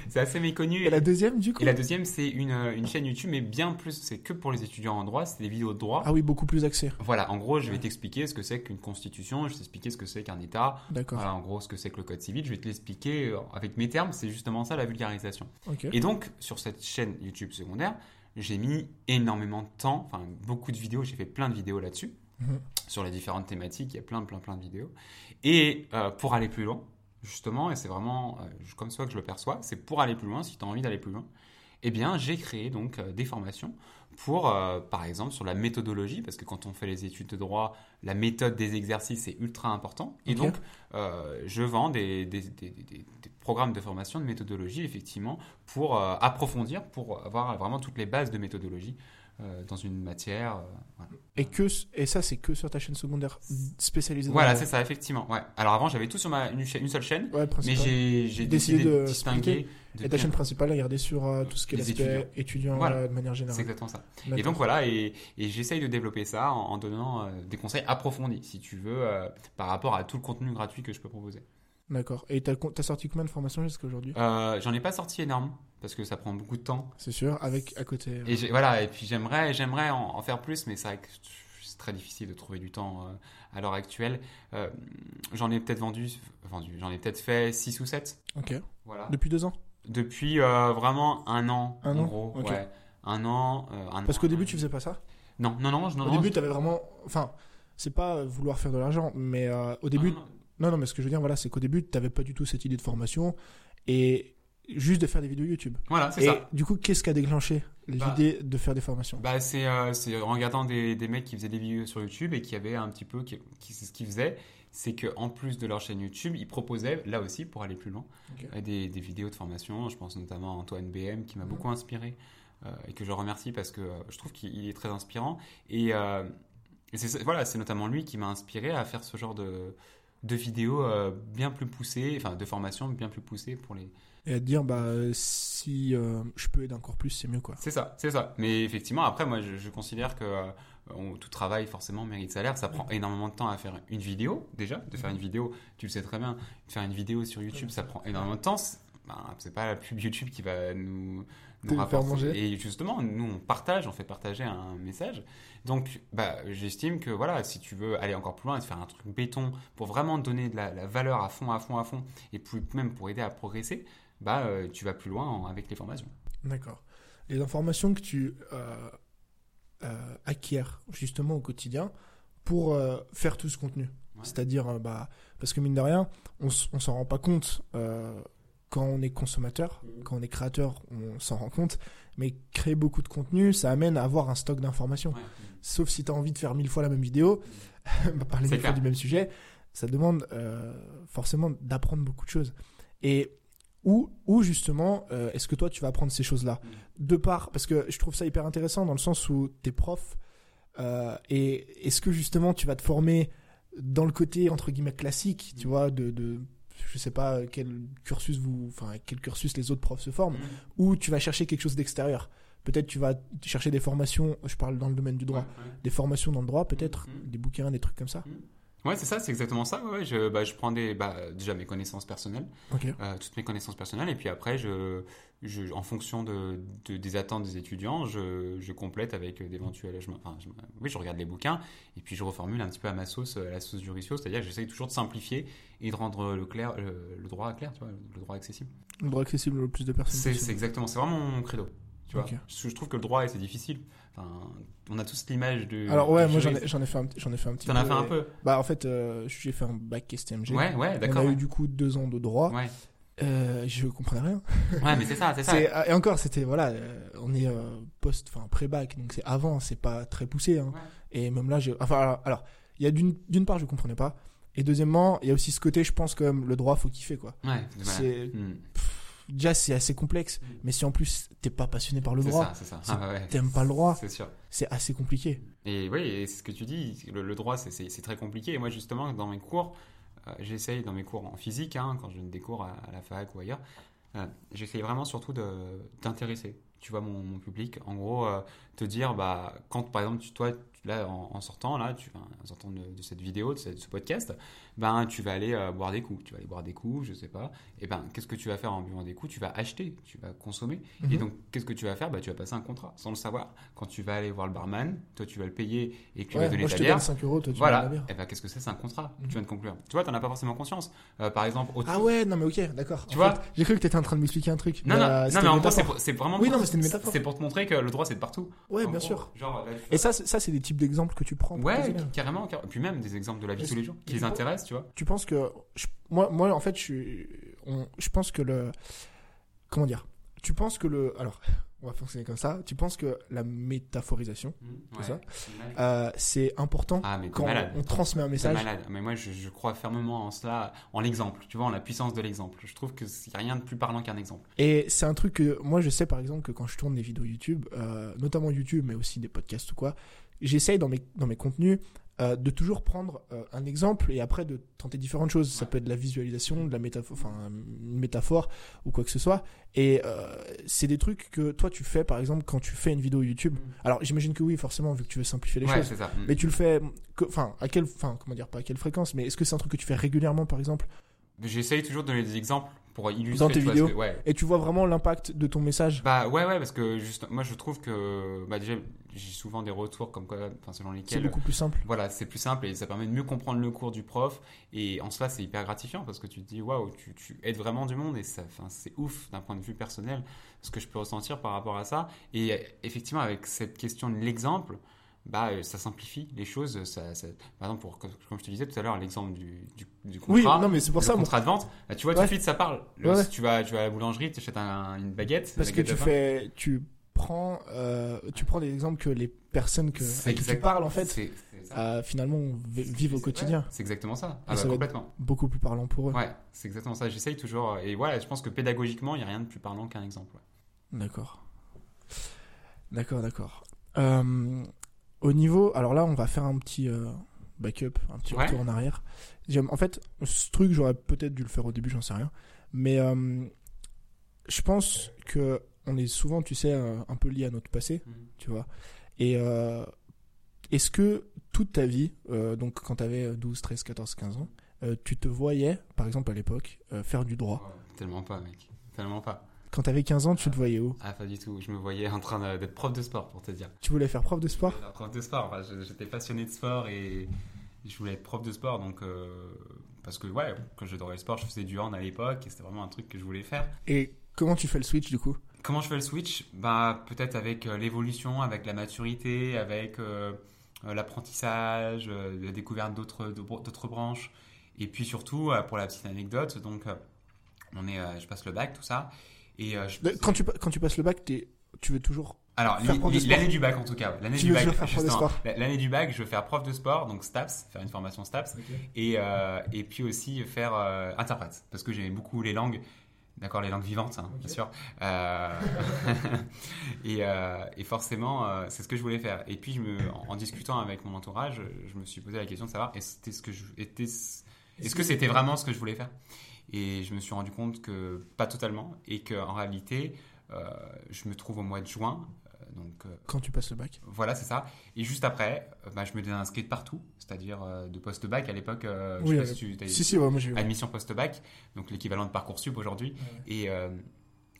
[SPEAKER 2] c'est assez méconnu.
[SPEAKER 1] Et la deuxième, du coup
[SPEAKER 2] Et la deuxième, c'est une, euh, une chaîne YouTube, mais bien plus, c'est que pour les étudiants en droit. C'est des vidéos de droit.
[SPEAKER 1] Ah oui, beaucoup plus axées.
[SPEAKER 2] Voilà. En gros, je vais t'expliquer ce que c'est qu'une constitution. Je vais t'expliquer ce que c'est qu'un État.
[SPEAKER 1] D'accord.
[SPEAKER 2] Voilà, en gros, ce que c'est que le code civil. Je vais te l'expliquer avec mes termes. C'est justement ça la vulgarisation. Et donc, sur cette chaîne YouTube secondaire, j'ai mis énormément de temps, enfin beaucoup de vidéos, j'ai fait plein de vidéos là-dessus, mhm. sur les différentes thématiques, il y a plein, plein, plein de vidéos. Et euh, pour aller plus loin, justement, et c'est vraiment euh, comme ça que je le perçois, c'est pour aller plus loin, si tu as envie d'aller plus loin, eh bien, j'ai créé donc euh, des formations pour, par exemple, sur la méthodologie, parce que quand on fait les études de droit, la méthode des exercices est ultra important. Et donc, je vends des, des, des, des, programme de formation de méthodologie, effectivement, pour euh, approfondir, pour avoir vraiment toutes les bases de méthodologie euh, dans une matière.
[SPEAKER 1] Euh, et, que, et ça, c'est que sur ta chaîne secondaire spécialisée
[SPEAKER 2] Voilà, c'est ça, effectivement. Ouais. Alors avant, j'avais tout sur ma, une, seule chaîne, mais j'ai décidé, de distinguer.
[SPEAKER 1] et ta chaîne principale, regarder sur tout ce qui est l'aspect étudiant de manière générale.
[SPEAKER 2] C'est exactement ça. Et donc voilà, et, et j'essaye de développer ça en, en donnant des conseils approfondis, si tu veux, par rapport à tout le contenu gratuit que je peux proposer.
[SPEAKER 1] D'accord. Et t'as as sorti combien de formations jusqu'à aujourd'hui?
[SPEAKER 2] Euh, J'en ai pas sorti énorme parce que ça prend beaucoup de temps.
[SPEAKER 1] C'est sûr, avec à côté.
[SPEAKER 2] Euh. Et voilà, et puis j'aimerais, j'aimerais en, faire plus, mais c'est vrai que c'est très difficile de trouver du temps euh, à l'heure actuelle. j'en ai peut-être vendu, vendu, j'en ai peut-être fait 6 ou 7.
[SPEAKER 1] Ok. Voilà. Depuis deux ans?
[SPEAKER 2] Depuis vraiment un an.
[SPEAKER 1] Un
[SPEAKER 2] en
[SPEAKER 1] an.
[SPEAKER 2] Gros, ouais. Un an.
[SPEAKER 1] Un parce qu'au début, tu faisais pas ça?
[SPEAKER 2] Non, non, non. non
[SPEAKER 1] au début, tu avais vraiment, enfin, c'est pas vouloir faire de l'argent, mais au début. Non, non, mais ce que je veux dire, voilà, c'est qu'au début, tu n'avais pas du tout cette idée de formation et juste de faire des vidéos YouTube.
[SPEAKER 2] Voilà, c'est ça.
[SPEAKER 1] Du coup, qu'est-ce qui a déclenché bah, l'idée de faire des formations?
[SPEAKER 2] bah, c'est, euh, en regardant des, des, mecs qui faisaient des vidéos sur YouTube et qui avaient un petit peu, qui, ce qu'ils faisaient, c'est que en plus de leur chaîne YouTube, ils proposaient là aussi pour aller plus loin euh, des, des vidéos de formation. Je pense notamment à Antoine BM qui m'a
[SPEAKER 1] Mhm.
[SPEAKER 2] beaucoup inspiré euh, et que je remercie parce que euh, je trouve qu'il est très inspirant. Et, et c'est ça- voilà, c'est notamment lui qui m'a inspiré à faire ce genre de, de vidéos euh, bien plus poussées, enfin de formation bien plus poussées pour les.
[SPEAKER 1] Et à te dire, bah, si euh, je peux aider encore plus, c'est mieux, quoi.
[SPEAKER 2] C'est ça, c'est ça. Mais effectivement, après, moi, je, je considère que euh, on- tout travail forcément mérite salaire. Ça prend énormément de temps à faire une vidéo déjà, de faire une vidéo. Tu le sais très bien, de faire une vidéo sur YouTube, ça prend énormément de temps. C'est ben, c'est pas la pub YouTube qui va nous,
[SPEAKER 1] Te
[SPEAKER 2] nous rapporter. Et justement, nous, on partage, on fait partager un message. Donc, bah, j'estime que voilà, si tu veux aller encore plus loin et faire un truc béton pour vraiment donner de la, la valeur à fond, à fond, à fond, et plus, même pour aider à progresser, bah, euh, tu vas plus loin en- avec les formations.
[SPEAKER 1] D'accord. Les informations que tu euh, euh, acquiers justement au quotidien pour euh, faire tout ce contenu.
[SPEAKER 2] Ouais.
[SPEAKER 1] C'est-à-dire, bah, parce que mine de rien, on, on s'en rend pas compte quand on est consommateur, quand on est créateur, on s'en rend compte. Mais créer beaucoup de contenu, ça amène à avoir un stock d'informations.
[SPEAKER 2] Ouais.
[SPEAKER 1] Sauf si tu as envie de faire mille fois la même vidéo, parler mille fois du même sujet, ça demande euh, forcément d'apprendre beaucoup de choses. Et où, où justement, euh, est-ce que toi tu vas apprendre ces choses-là? De part, parce que je trouve ça hyper intéressant dans le sens où tu es prof, euh, et est-ce que justement tu vas te former dans le côté entre guillemets classique, tu vois, de, de je sais pas quel cursus vous, enfin quel cursus les autres profs se forment, ou tu vas chercher quelque chose d'extérieur. Peut-être tu vas chercher des formations, je parle dans le domaine du droit,
[SPEAKER 2] Ouais, ouais.
[SPEAKER 1] des formations dans le droit peut-être,
[SPEAKER 2] Mhm.
[SPEAKER 1] des bouquins, des trucs comme ça.
[SPEAKER 2] Ouais, c'est ça, c'est exactement ça. Ouais, ouais, je, bah, je prends des, bah, déjà mes connaissances personnelles, euh, toutes mes connaissances personnelles, et puis après, je, je, en fonction de, de- des attentes des étudiants, je, je complète avec d'éventuels. je Enfin, je oui, je regarde les bouquins, et puis je reformule un petit peu à ma sauce, à la sauce du c'est-à-dire que j'essaye toujours de simplifier et de rendre le, clair, le, le droit clair, tu vois, le droit accessible.
[SPEAKER 1] Le droit accessible au plus de personnes
[SPEAKER 2] c'est exactement, c'est vraiment mon credo. Tu vois,
[SPEAKER 1] Ok.
[SPEAKER 2] je, je trouve que le droit, c'est difficile. Enfin, on a tous l'image de.
[SPEAKER 1] Alors ouais,
[SPEAKER 2] du
[SPEAKER 1] moi j'en ai, fait un, j'en ai fait un petit
[SPEAKER 2] T'en
[SPEAKER 1] peu.
[SPEAKER 2] as fait un peu
[SPEAKER 1] Bah en fait, euh, j'ai fait un bac STMG.
[SPEAKER 2] Ouais, ouais,
[SPEAKER 1] On
[SPEAKER 2] d'accord.
[SPEAKER 1] a eu du coup deux ans de droit.
[SPEAKER 2] Ouais.
[SPEAKER 1] Euh, je comprenais rien.
[SPEAKER 2] Ouais, mais c'est ça, c'est ça.
[SPEAKER 1] C'est- et encore, c'était voilà, euh, on est euh, post, enfin pré-bac, donc c'est avant, c'est pas très poussé. hein.
[SPEAKER 2] Ouais.
[SPEAKER 1] Et même là, j'ai, enfin alors, il y a d'une, part, je comprenais pas, et deuxièmement, il y a aussi ce côté, je pense comme le droit, faut kiffer quoi.
[SPEAKER 2] Ouais.
[SPEAKER 1] C'est
[SPEAKER 2] Hmm.
[SPEAKER 1] Déjà c'est assez complexe,
[SPEAKER 2] Mm.
[SPEAKER 1] mais si en plus t'es pas passionné par le droit,
[SPEAKER 2] Ah, ouais.
[SPEAKER 1] t'aimes pas le droit,
[SPEAKER 2] C'est
[SPEAKER 1] assez compliqué.
[SPEAKER 2] Et oui, et c'est ce que tu dis, le, le droit, c'est- très compliqué. Et moi, justement, dans mes cours, euh, j'essaye, dans mes cours en physique, hein, quand je donne des cours à, à la fac ou ailleurs, euh, j'essaye vraiment surtout de- d'intéresser, tu vois, mon, mon public. En gros, euh, te dire, bah, quand par exemple, tu, toi, là, en, en sortant, là, tu, en sortant de, de cette vidéo, de, ce- de ce podcast, ben, tu vas aller euh, boire des coups. Tu vas aller boire des coups, je sais pas. Et ben, qu'est-ce que tu vas faire en buvant des coups? Tu vas acheter, tu vas consommer. Et
[SPEAKER 1] Mhm.
[SPEAKER 2] donc, qu'est-ce que tu vas faire? Bah, Tu vas passer un contrat sans le savoir. Quand tu vas aller voir le barman, toi, tu vas le payer et que tu
[SPEAKER 1] Ouais,
[SPEAKER 2] vas donner
[SPEAKER 1] moi je
[SPEAKER 2] ta
[SPEAKER 1] te
[SPEAKER 2] bière.
[SPEAKER 1] donne 5 euros, toi tu
[SPEAKER 2] Voilà.
[SPEAKER 1] la bière.
[SPEAKER 2] Et ben, qu'est-ce que c'est? C'est un contrat que
[SPEAKER 1] Mhm.
[SPEAKER 2] tu viens de conclure. Tu vois, t'en as pas forcément conscience. Euh, par exemple,
[SPEAKER 1] Ah ouais, non mais ok, d'accord.
[SPEAKER 2] Tu
[SPEAKER 1] En
[SPEAKER 2] vois
[SPEAKER 1] J'ai cru que t'étais en train de m'expliquer un truc.
[SPEAKER 2] Non,
[SPEAKER 1] mais,
[SPEAKER 2] non,
[SPEAKER 1] euh,
[SPEAKER 2] non, mais en gros, c'est c'est vraiment.
[SPEAKER 1] Oui,
[SPEAKER 2] pour-
[SPEAKER 1] non, mais c'était une métaphore.
[SPEAKER 2] C'est pour te montrer que le droit, c'est de partout.
[SPEAKER 1] Ouais,
[SPEAKER 2] En
[SPEAKER 1] bien
[SPEAKER 2] gros,
[SPEAKER 1] sûr.
[SPEAKER 2] Genre,
[SPEAKER 1] Et ça, c'est- ça c'est des types d'exemples que tu prends.
[SPEAKER 2] Ouais,
[SPEAKER 1] élèves.
[SPEAKER 2] carrément, carrément. Et puis même des exemples de la vie de tous les jours qui les intéressent, tu vois.
[SPEAKER 1] Tu penses que je- moi, moi, en fait, je, suis- on- je pense que le, comment dire Tu penses que le, alors, on va fonctionner comme ça. Tu penses que la métaphorisation,
[SPEAKER 2] Ouais.
[SPEAKER 1] ça
[SPEAKER 2] C'est malade.
[SPEAKER 1] euh, c'est important
[SPEAKER 2] Ah, mais
[SPEAKER 1] quand
[SPEAKER 2] malade.
[SPEAKER 1] on transmet un message.
[SPEAKER 2] malade. Mais moi, je, je crois fermement en cela, en l'exemple. Tu vois, en la puissance de l'exemple. Je trouve que n'y a rien de plus parlant qu'un exemple.
[SPEAKER 1] Et c'est un truc que moi je sais par exemple que quand je tourne des vidéos YouTube, euh, notamment YouTube, mais aussi des podcasts ou quoi, j'essaye dans mes, dans mes contenus euh, de toujours prendre euh, un exemple et après de tenter différentes choses. Ça peut être de la visualisation, de la métaphore, enfin une métaphore ou quoi que ce soit. Et euh, c'est des trucs que toi tu fais par exemple quand tu fais une vidéo YouTube. Alors j'imagine que oui forcément vu que tu veux simplifier les
[SPEAKER 2] ouais,
[SPEAKER 1] choses.
[SPEAKER 2] ça. Mm.
[SPEAKER 1] Mais tu le fais, que- enfin à quelle, enfin comment dire pas à quelle fréquence, mais est-ce que c'est un truc que tu fais régulièrement par exemple?
[SPEAKER 2] J'essaye toujours de donner des exemples pour illustrer.
[SPEAKER 1] Dans tes vidéos
[SPEAKER 2] que- ouais.
[SPEAKER 1] et tu vois vraiment l'impact de ton message?
[SPEAKER 2] Bah ouais, ouais, parce que juste, moi je trouve que bah, déjà j'ai souvent des retours comme quoi, enfin selon
[SPEAKER 1] C'est
[SPEAKER 2] lesquels.
[SPEAKER 1] beaucoup plus simple.
[SPEAKER 2] Voilà, c'est plus simple et ça permet de mieux comprendre le cours du prof. Et en cela, c'est hyper gratifiant parce que tu te dis, waouh, tu, tu aides vraiment du monde et ça, enfin, c'est ouf d'un point de vue personnel ce que je peux ressentir par rapport à ça. Et effectivement, avec cette question de l'exemple, bah, euh, ça simplifie les choses. Ça, ça- par exemple, pour, comme je te disais tout à l'heure, l'exemple du, du, du
[SPEAKER 1] Oui,
[SPEAKER 2] contrat.
[SPEAKER 1] non mais c'est pour
[SPEAKER 2] le
[SPEAKER 1] ça. moi,
[SPEAKER 2] contrat de vente, bah, tu vois tout de suite ça parle. Le-
[SPEAKER 1] Ouais, ouais.
[SPEAKER 2] Si tu vas, tu vas à la boulangerie, tu achètes un- une baguette.
[SPEAKER 1] Parce que tu fais, tu prends, euh, tu prends des exemples que les personnes que, qui tu parles en fait, à finalement vi- vivre au quotidien.
[SPEAKER 2] C'est exactement ça. Ah bah,
[SPEAKER 1] ça
[SPEAKER 2] complètement.
[SPEAKER 1] Beaucoup plus parlant pour eux.
[SPEAKER 2] Ouais, c'est exactement ça. J'essaye toujours. Et voilà, je pense que pédagogiquement, il n'y a rien de plus parlant qu'un exemple. ouais.
[SPEAKER 1] D'accord. D'accord, d'accord. Euh, au niveau, alors là, on va faire un petit euh, backup, un petit
[SPEAKER 2] Ouais.
[SPEAKER 1] retour en arrière. En fait, ce truc, j'aurais peut-être dû le faire au début, j'en sais rien. Mais euh, je pense que on est souvent, tu sais, euh, un peu lié à notre passé, tu vois. Et euh, est-ce que toute ta vie, donc quand tu avais 12, 13, 14, 15 ans, tu te voyais, par exemple à l'époque, faire du droit?
[SPEAKER 2] Ouais, Tellement pas, mec. Tellement pas.
[SPEAKER 1] Quand tu avais 15 ans, tu te voyais où?
[SPEAKER 2] Ah, pas du tout. Je me voyais en train d'être prof de sport, pour te dire.
[SPEAKER 1] Tu voulais faire prof de sport?
[SPEAKER 2] Je Prof de sport. Enfin, J'étais passionné de sport et je voulais être prof de sport. Donc, euh, parce que, ouais, quand j'adorais le sport, je faisais du hand à l'époque et c'était vraiment un truc que je voulais faire.
[SPEAKER 1] Et comment tu fais le switch du coup?
[SPEAKER 2] Comment je fais le switch? Bah, peut-être avec euh, l'évolution, avec la maturité, avec euh, l'apprentissage, la découverte d'autres d'autres branches. Et puis surtout, pour la petite anecdote, donc, on est, je passe le bac, tout ça. Et euh, je-
[SPEAKER 1] quand tu, pa- quand tu passes le bac, t'es- tu veux toujours.
[SPEAKER 2] Alors, l'année du bac en tout cas. L'année du bac,
[SPEAKER 1] toujours faire prof de
[SPEAKER 2] justement.
[SPEAKER 1] sport.
[SPEAKER 2] La- L'année du bac, je veux faire prof de sport, donc STAPS, faire une formation STAPS, et, euh, et puis aussi faire euh, interprète, parce que j'aimais beaucoup les langues, d'accord, les langues vivantes, hein, bien sûr. Euh, et, euh, et forcément, euh, c'est ce que je voulais faire. Et puis, je me, en, en discutant avec mon entourage, je me suis posé la question de savoir est-ce que, ce que je- était- est-ce que c'était vraiment ce que je voulais faire? Et je me suis rendu compte que pas totalement, et qu'en réalité, euh, je me trouve au mois de juin. euh, Donc, euh,
[SPEAKER 1] Quand tu passes le bac.
[SPEAKER 2] voilà, c'est ça. Et juste après, bah, je me désinscris de partout, c'est-à-dire de post-bac à l'époque. je
[SPEAKER 1] Oui,
[SPEAKER 2] sais si tu
[SPEAKER 1] Si, si, ouais, moi j'ai
[SPEAKER 2] admission post-bac, donc l'équivalent de Parcoursup aujourd'hui. Et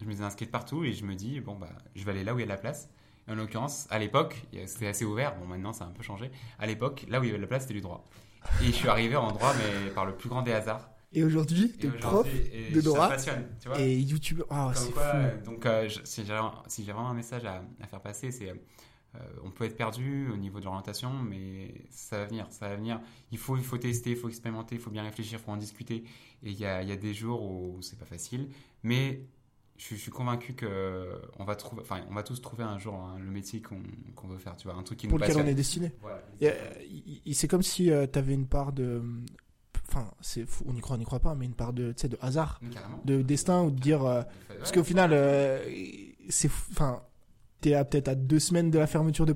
[SPEAKER 2] je me désinscris de partout et je me dis, bon, bah, je vais aller là où il y a de la place. Et en l'occurrence, à l'époque, c'était assez ouvert. Bon, maintenant, ça a un peu changé. À l'époque, là où il y avait de la place, c'était du droit. Et je suis arrivé en droit, mais par le plus grand des hasards.
[SPEAKER 1] Et aujourd'hui, t'es prof
[SPEAKER 2] et
[SPEAKER 1] de droit
[SPEAKER 2] tu vois.
[SPEAKER 1] et youtubeur. Ah,
[SPEAKER 2] Comme
[SPEAKER 1] c'est fou.
[SPEAKER 2] donc, euh, je- si j'ai si vraiment un message à, à faire passer, c'est euh, on peut être perdu au niveau de l'orientation, mais ça va venir, ça va venir. Il faut, il faut tester, il faut expérimenter, il faut bien réfléchir, il faut en discuter. Et il y a, il y a des jours où c'est pas facile, mais je, suis- je suis convaincu que on va trouver, enfin, on va tous trouver un jour hein, le métier qu'on veut faire, tu vois, un truc qui
[SPEAKER 1] Pour
[SPEAKER 2] nous
[SPEAKER 1] lequel on est destiné.
[SPEAKER 2] Voilà.
[SPEAKER 1] Euh, c'est comme si tu t'avais une part de. Enfin, c'est on y croit, on n'y croit pas, mais une part de, de hasard,
[SPEAKER 2] Carrément.
[SPEAKER 1] de destin ou de dire. euh, Parce qu'au final, euh, c'est. Enfin, t'es à- peut-être à deux semaines de la fermeture de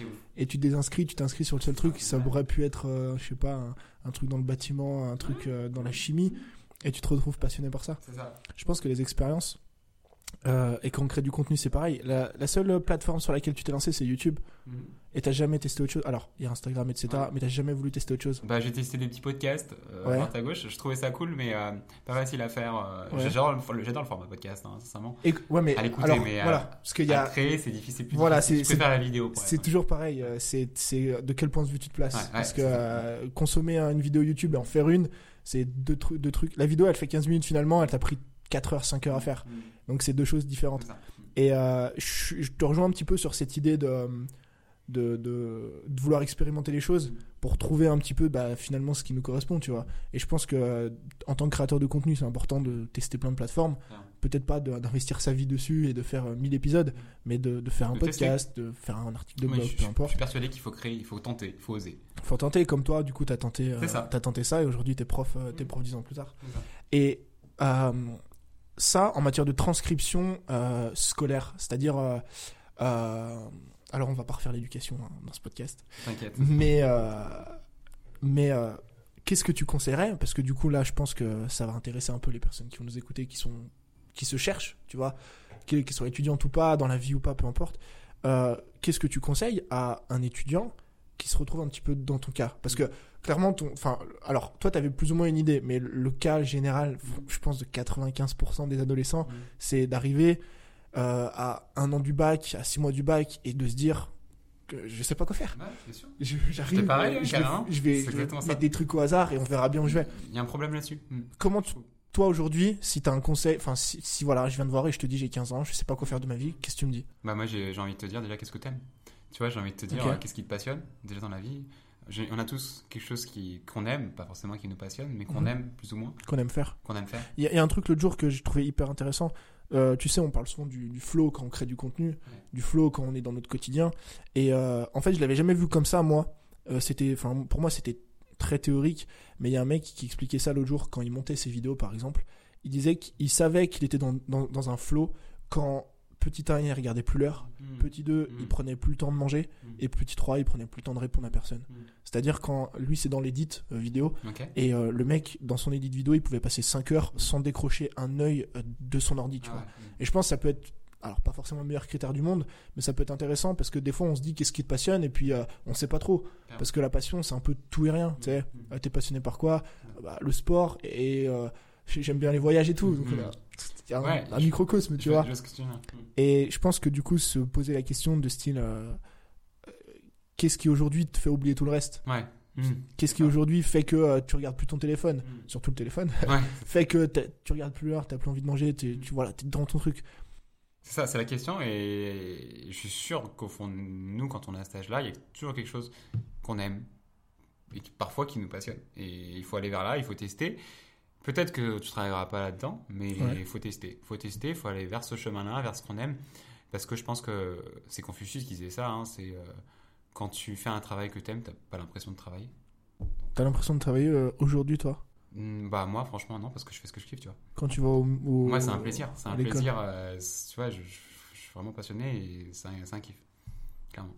[SPEAKER 2] est ouf.
[SPEAKER 1] et tu désinscris, tu t'inscris sur le seul truc. Ça aurait pu être, euh, je sais pas, un, un truc dans le bâtiment, un truc euh, dans la chimie, et tu te retrouves passionné par ça.
[SPEAKER 2] C'est ça.
[SPEAKER 1] Je pense que les expériences, euh, et quand on crée du contenu, c'est pareil. La, la seule plateforme sur laquelle tu t'es lancé, c'est YouTube,
[SPEAKER 2] Mhm.
[SPEAKER 1] et t'as jamais testé autre chose. Alors, il y a Instagram, etc.,
[SPEAKER 2] Ouais.
[SPEAKER 1] mais t'as jamais voulu tester autre chose.
[SPEAKER 2] Bah, j'ai testé des petits podcasts euh,
[SPEAKER 1] Ouais.
[SPEAKER 2] à droite à gauche. Je trouvais ça cool, mais euh, pas facile à faire.
[SPEAKER 1] Ouais.
[SPEAKER 2] J'adore le, format podcast, hein, sincèrement.
[SPEAKER 1] Et, ouais, mais
[SPEAKER 2] À l'écouter, mais,
[SPEAKER 1] parce qu'il y
[SPEAKER 2] À
[SPEAKER 1] a,
[SPEAKER 2] créer, c'est difficile. Plus
[SPEAKER 1] Voilà, c'est-
[SPEAKER 2] préfère la vidéo.
[SPEAKER 1] c'est toujours pareil. C'est, de quel point de vue tu te places. Parce que consommer une vidéo YouTube et en faire une, c'est deux, tru- deux trucs. La vidéo, elle fait 15 minutes finalement, elle t'a pris 4 heures, 5 heures à faire.
[SPEAKER 2] Mhm.
[SPEAKER 1] Donc c'est deux choses différentes.
[SPEAKER 2] Ça.
[SPEAKER 1] Et euh, je, je te rejoins un petit peu sur cette idée de, de, de, de vouloir expérimenter les choses pour trouver un petit peu bah, finalement ce qui nous correspond, tu vois. Et je pense que euh, en tant que créateur de contenu, c'est important de tester plein de plateformes. Peut-être pas d'investir sa vie dessus et de faire euh, 1000 épisodes, mais de, de faire un
[SPEAKER 2] De
[SPEAKER 1] podcast, de faire un article de blog,
[SPEAKER 2] je,
[SPEAKER 1] peu
[SPEAKER 2] je- je
[SPEAKER 1] importe.
[SPEAKER 2] suis persuadé qu'il faut créer, il faut tenter, il faut oser.
[SPEAKER 1] Faut tenter, comme toi, du coup, t'as tenté, euh,
[SPEAKER 2] ça.
[SPEAKER 1] t'as tenté ça et aujourd'hui t'es prof, euh, t'es
[SPEAKER 2] Mm.
[SPEAKER 1] prof 10 ans plus tard. Et euh, ça, en matière de transcription euh, scolaire, c'est-à-dire, euh, euh, alors on va pas refaire l'éducation hein, dans ce podcast,
[SPEAKER 2] T'inquiète.
[SPEAKER 1] mais euh, mais euh, qu'est-ce que tu conseillerais? Parce que du coup là, je pense que ça va intéresser un peu les personnes qui vont nous écouter, qui sont qui se cherchent, tu vois, qui, qui sont étudiantes ou pas, dans la vie ou pas, peu importe. Euh, qu'est-ce que tu conseilles à un étudiant qui se retrouve un petit peu dans ton cas? Parce que clairement, ton, enfin, alors toi, tu avais plus ou moins une idée, mais le, le cas général, je pense de 95% des adolescents,
[SPEAKER 2] Mhm.
[SPEAKER 1] c'est d'arriver euh, à un an du bac, à six mois du bac, et de se dire que je sais pas quoi faire.
[SPEAKER 2] Ouais.
[SPEAKER 1] Je- J'arrive, je, vais, je vais, je vais
[SPEAKER 2] ça.
[SPEAKER 1] mettre des trucs au hasard et on verra bien où je vais.
[SPEAKER 2] Il y a un problème là-dessus. Mhm.
[SPEAKER 1] Comment tu- toi aujourd'hui, si tu as un conseil, enfin si, si, voilà, je viens de voir et je te dis j'ai 15 ans, je sais pas quoi faire de ma vie, qu'est-ce que tu me dis?
[SPEAKER 2] Bah moi j'ai envie de te dire déjà qu'est-ce que t'aimes? Tu vois, j'ai envie de te dire euh, qu'est-ce qui te passionne déjà dans la vie? On a tous quelque chose qui qu'on aime, pas forcément qui nous passionne, mais qu'on
[SPEAKER 1] Mhm.
[SPEAKER 2] aime plus ou moins,
[SPEAKER 1] qu'on aime faire
[SPEAKER 2] qu'on aime faire.
[SPEAKER 1] Il y, y a un truc l'autre jour que j'ai trouvé hyper intéressant. Euh, tu sais, on parle souvent du, du flow quand on crée du contenu, du flow quand on est dans notre quotidien. Et euh, en fait, je l'avais jamais vu comme ça, moi. euh, c'était, enfin, pour moi, c'était très théorique, mais il y a un mec qui expliquait ça l'autre jour quand il montait ses vidéos, par exemple. Il disait qu'il savait qu'il était dans, dans, dans un flow quand petit 1, il regardait plus l'heure,
[SPEAKER 2] Mm.
[SPEAKER 1] petit 2,
[SPEAKER 2] Mm.
[SPEAKER 1] il prenait plus le temps de manger,
[SPEAKER 2] Mm.
[SPEAKER 1] et petit 3, il prenait plus le temps de répondre à personne.
[SPEAKER 2] Mm.
[SPEAKER 1] C'est-à-dire quand lui, c'est dans l'édit euh, vidéo, et euh, le mec, dans son édit vidéo, il pouvait passer 5 heures sans décrocher un œil euh, de son ordi, tu
[SPEAKER 2] Ah
[SPEAKER 1] vois.
[SPEAKER 2] ouais.
[SPEAKER 1] Et je pense que ça peut être, alors pas forcément le meilleur critère du monde, mais ça peut être intéressant parce que des fois on se dit qu'est-ce qui te passionne? Et puis euh, on sait pas trop. Parce que la passion c'est un peu tout et rien, tu sais.
[SPEAKER 2] Mm.
[SPEAKER 1] Euh, T'es passionné par quoi? Bah, Le sport et euh, j'ai- j'aime bien les voyages et tout. Donc
[SPEAKER 2] Mm.
[SPEAKER 1] A- a un,
[SPEAKER 2] Ouais,
[SPEAKER 1] un microcosme, tu
[SPEAKER 2] vois- ce que tu. Mm.
[SPEAKER 1] Et je pense que du coup se poser la question de style euh, euh, qu'est-ce qui aujourd'hui te fait oublier tout le reste?
[SPEAKER 2] Ouais. Mm.
[SPEAKER 1] Qu'est-ce qui aujourd'hui fait que euh, tu regardes plus ton téléphone?
[SPEAKER 2] Mm.
[SPEAKER 1] Surtout le téléphone.
[SPEAKER 2] Ouais.
[SPEAKER 1] fait que tu regardes plus l'heure, t'as plus envie de manger, tu voilà, t'es dans ton truc.
[SPEAKER 2] C'est ça, c'est la question. Et je suis sûr qu'au fond nous, quand on à cet âge-là, il y a toujours quelque chose qu'on aime et parfois qui nous passionne. Et il faut aller vers là, il faut tester. Peut-être que tu ne travailleras pas là-dedans, mais il
[SPEAKER 1] Ouais.
[SPEAKER 2] faut tester. Il faut tester, il faut aller vers ce chemin-là, vers ce qu'on aime. Parce que je pense que c'est Confucius qui disait ça. hein, c'est euh, quand tu fais un travail que tu aimes, tu pas l'impression de travailler.
[SPEAKER 1] T'as l'impression de travailler euh, aujourd'hui, toi?
[SPEAKER 2] Hmm, Bah moi, franchement, non, parce que je fais ce que je kiffe, tu vois.
[SPEAKER 1] Quand tu vas au. au-
[SPEAKER 2] Moi, c'est un plaisir. C'est un plaisir. euh, tu vois, je, je- je suis vraiment passionné et c'est un, kiff. Clairement.